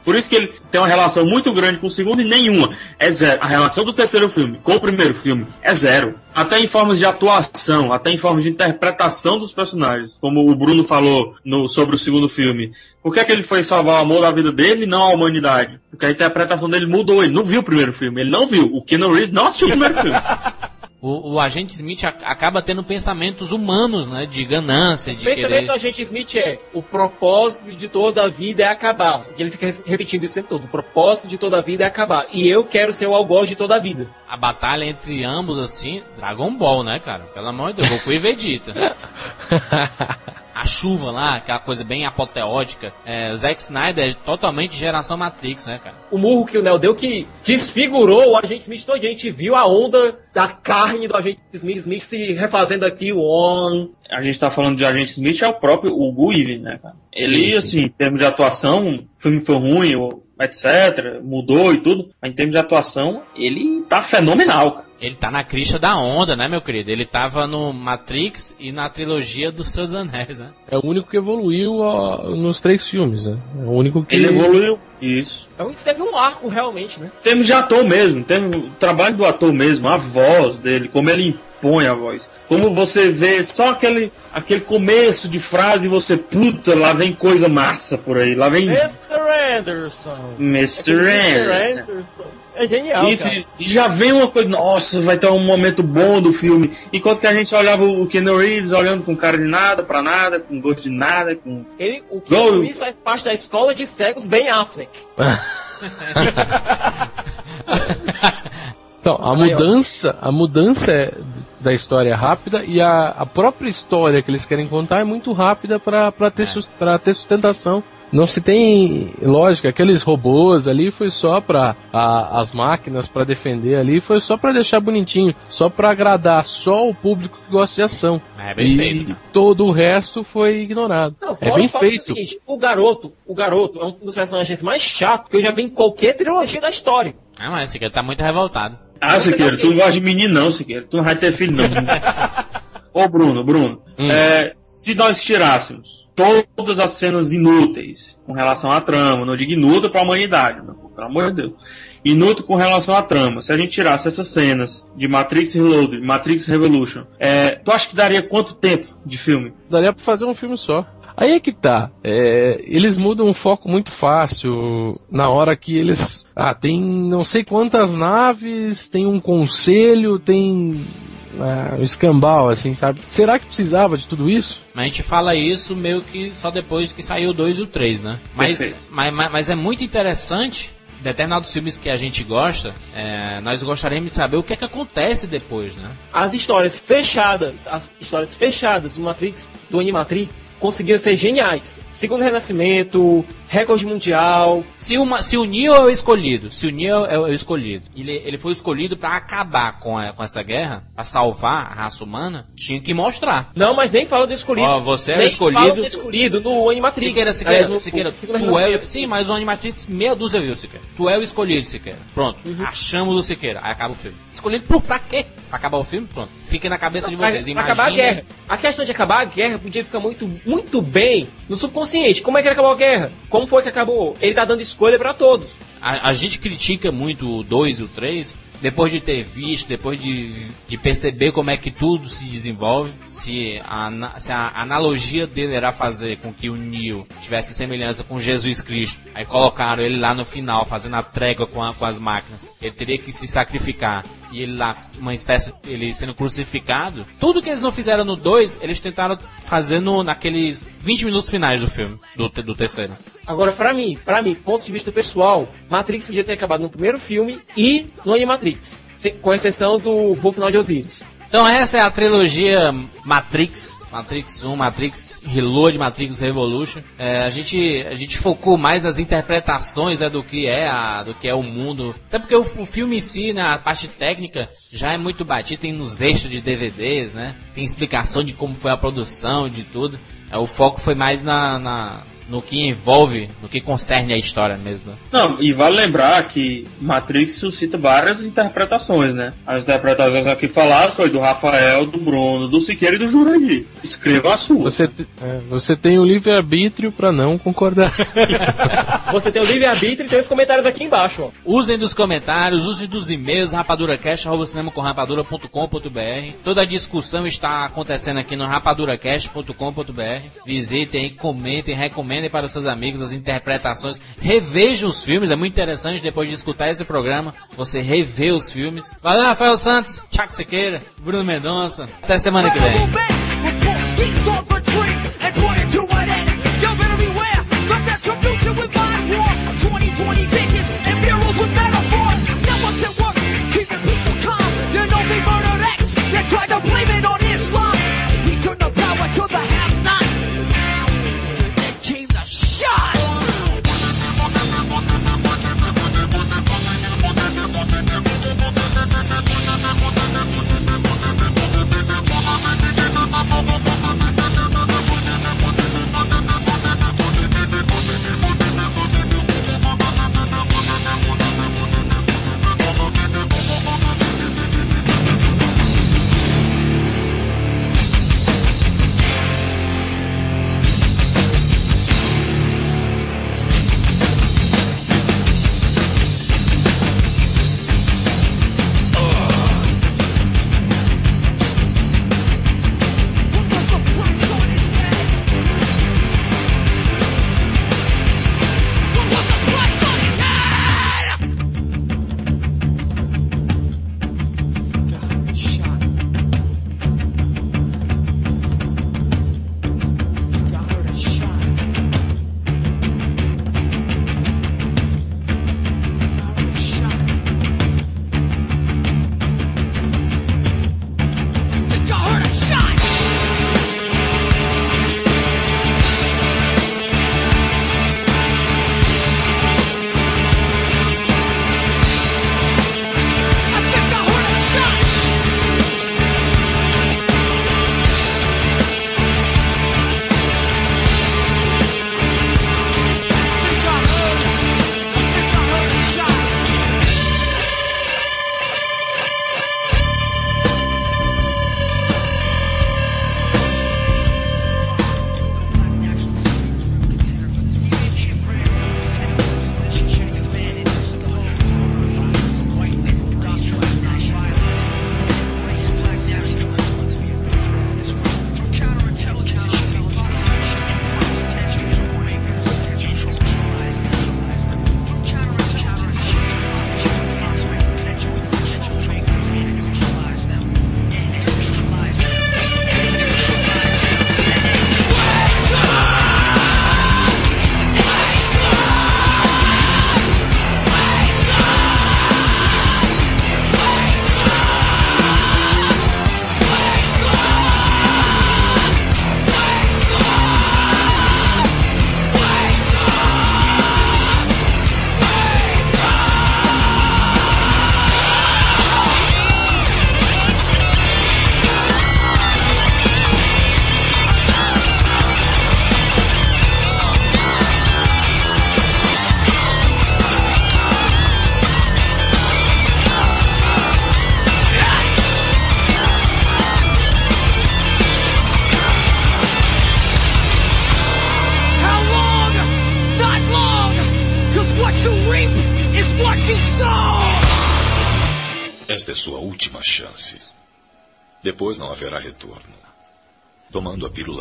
Por isso que ele tem uma relação muito grande com o segundo e nenhuma. É zero. A relação do terceiro filme com o primeiro filme é zero. Até em formas de atuação, até em formas de interpretação dos personagens. Como o Bruno falou no- sobre o segundo filme. Por que, é que ele foi salvar o amor da vida dele e não a humanidade? Porque a interpretação dele mudou. Ele não viu o primeiro filme. Ele não viu. O Keanu Reeves não assistiu o primeiro filme. O, o agente Smith a- acaba tendo pensamentos humanos, né? De ganância, O de pensamento querer... do agente Smith é: o propósito de toda a vida é acabar. E ele fica repetindo isso o tempo todo: o propósito de toda a vida é acabar. E eu quero ser o algoz de toda a vida. A batalha entre ambos, assim, Dragon Ball, né, cara? Pelo amor de Deus, Goku e Vegeta. A chuva lá, aquela coisa bem apoteótica. É, o Zack Snyder é totalmente geração Matrix, né, cara? O murro que o Neo deu que desfigurou o agente Smith todo. A gente viu a onda da carne do agente Smith, Smith se refazendo aqui, o on. a gente tá falando de Agente Smith, é o próprio Hugo Weaving, né, cara? Ele, assim, em termos de atuação, o filme foi ruim, ou etc, mudou e tudo, mas em termos de atuação, ele tá fenomenal, cara. Ele tá na crista da onda, né, meu querido? Ele tava no Matrix e na trilogia dos Seus Anéis, né? é o único que evoluiu ó, nos três filmes, né? É o único que Ele evoluiu. Isso. É um que teve um arco realmente, né? Em termos de ator mesmo, em termos do trabalho do ator mesmo, a voz dele, como ele impõe a voz. Como você vê só aquele, aquele começo de frase e você, puta, lá vem coisa massa por aí, lá vem Mr. Anderson. Mr. Mr. Anderson. É genial, Isso, cara. e já vem uma coisa, nossa, vai ter um momento bom do filme. Enquanto que a gente olhava o Keanu Reeves olhando com cara de nada, pra nada, com gosto de nada, com. Ele, o. Keanu Reeves faz parte da escola de cegos Ben Affleck. Então, a mudança, a mudança é da história é rápida e a, a própria história que eles querem contar é muito rápida para ter, É. pra ter sustentação. Não se tem lógica, aqueles robôs ali foi só para as máquinas para defender ali, foi só para deixar bonitinho, só para agradar só o público que gosta de ação. É bem e feito, cara. todo o resto foi ignorado. Não, é bem o fato do feito. seguinte, o garoto, o garoto é um dos personagens mais chatos que eu já vi em qualquer trilogia da história. Ah, mas esse aqui tá muito revoltado. Ah, Você Siqueira, tá tu não gosta de menino não, Siqueira. Tu não vai ter filho não. Ô Bruno, Bruno, Hum. é, se nós tirássemos todas as cenas inúteis com relação à trama, não digo inútil pra humanidade, não, pelo amor de Deus. Inútil com relação à trama. Se a gente tirasse essas cenas de Matrix Reloaded, Matrix Revolution, é, tu acha que daria quanto tempo de filme? Daria pra fazer um filme só. Aí é que tá. é, eles mudam o foco muito fácil na hora que eles. Ah, tem não sei quantas naves, tem um conselho, tem. Ah, um escambau, assim, sabe? Será que precisava de tudo isso? Mas a gente fala isso meio que só depois que saiu o 2 e o 3, né? Mas, mas, mas, mas é muito interessante determinados filmes que a gente gosta, é, nós gostaríamos de saber o que é que acontece depois, né? As histórias fechadas, as histórias fechadas do Matrix, do Animatrix, conseguiram ser geniais. Segundo Renascimento, recorde mundial. Se, uma, se o Neo é o escolhido, se o Neo é o escolhido, ele, ele foi escolhido para acabar com, a, com essa guerra, para salvar a raça humana, tinha que mostrar. Não, mas nem fala do escolhido. Ó, você é o nem escolhido. Fala do escolhido no Animatrix. Siqueira, Siqueira, Aliás, no- Siqueira, tu é, sim, mas o Animatrix meia dúzia viu, Siqueira. Tu é o escolhido, Siqueira. Pronto, Uhum. achamos o Siqueira. Aí acaba o filme. Escolhido por pra quê? Pra acabar o filme? Pronto. Fica na cabeça de vocês. pra acabar a guerra. A questão de acabar a guerra podia ficar muito, muito bem no subconsciente. Como é que ele acabou a guerra? Como foi que acabou? Ele tá dando escolha pra todos. A, a gente critica muito o 2 e o 3 depois de ter visto, depois de, de perceber como é que tudo se desenvolve. Se a, se a analogia dele era fazer com que o Neo tivesse semelhança com Jesus Cristo, aí colocaram ele lá no final, fazendo a trégua com, a- com as máquinas. Ele teria que se sacrificar. E ele lá, uma espécie, ele sendo crucificado. Tudo que eles não fizeram no 2, eles tentaram fazer no, naqueles 20 minutos finais do filme, do, do terceiro. Agora, pra mim, pra mim, ponto de vista pessoal, Matrix podia ter acabado no primeiro filme e no Animatrix. Com exceção do Voo Final de Osiris. Então essa é a trilogia Matrix. Matrix 1, Matrix Reload, Matrix Revolution. É, a, gente, a gente focou mais nas interpretações né, do que é a, do que é o mundo. Até porque o, o filme em si, né, a parte técnica, já é muito batido, tem nos extras de DVDs, né? Tem explicação de como foi a produção, de tudo. É, o foco foi mais na, na- no que envolve, no que concerne a história mesmo. né? Não, e vale lembrar que Matrix suscita várias interpretações, né? As interpretações aqui faladas foi do Rafael, do Bruno, do Siqueira e do Jurandir. Escreva a sua. Você, é, você tem o livre-arbítrio pra não concordar. Você tem o livre-arbítrio e tem os comentários aqui embaixo, ó. Usem dos comentários, usem dos e-mails, rapaduracast.com.br. Toda a discussão está acontecendo aqui no rapaduracast.com.br. Visitem aí, comentem, recomendem para os seus amigos as interpretações. Revejam os filmes, é muito interessante depois de escutar esse programa, você rever os filmes. Valeu, Rafael Santos, Tchak Sequeira, Bruno Mendonça. Até semana que vem. To blame it on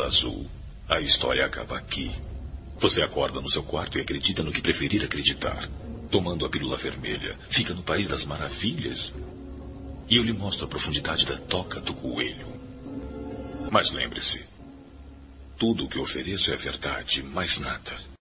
Azul, a história acaba aqui. Você acorda no seu quarto e acredita no que preferir acreditar. Tomando a pílula vermelha, fica no País das Maravilhas. E eu lhe mostro a profundidade da toca do coelho. Mas lembre-se: tudo o que ofereço é verdade, mais nada.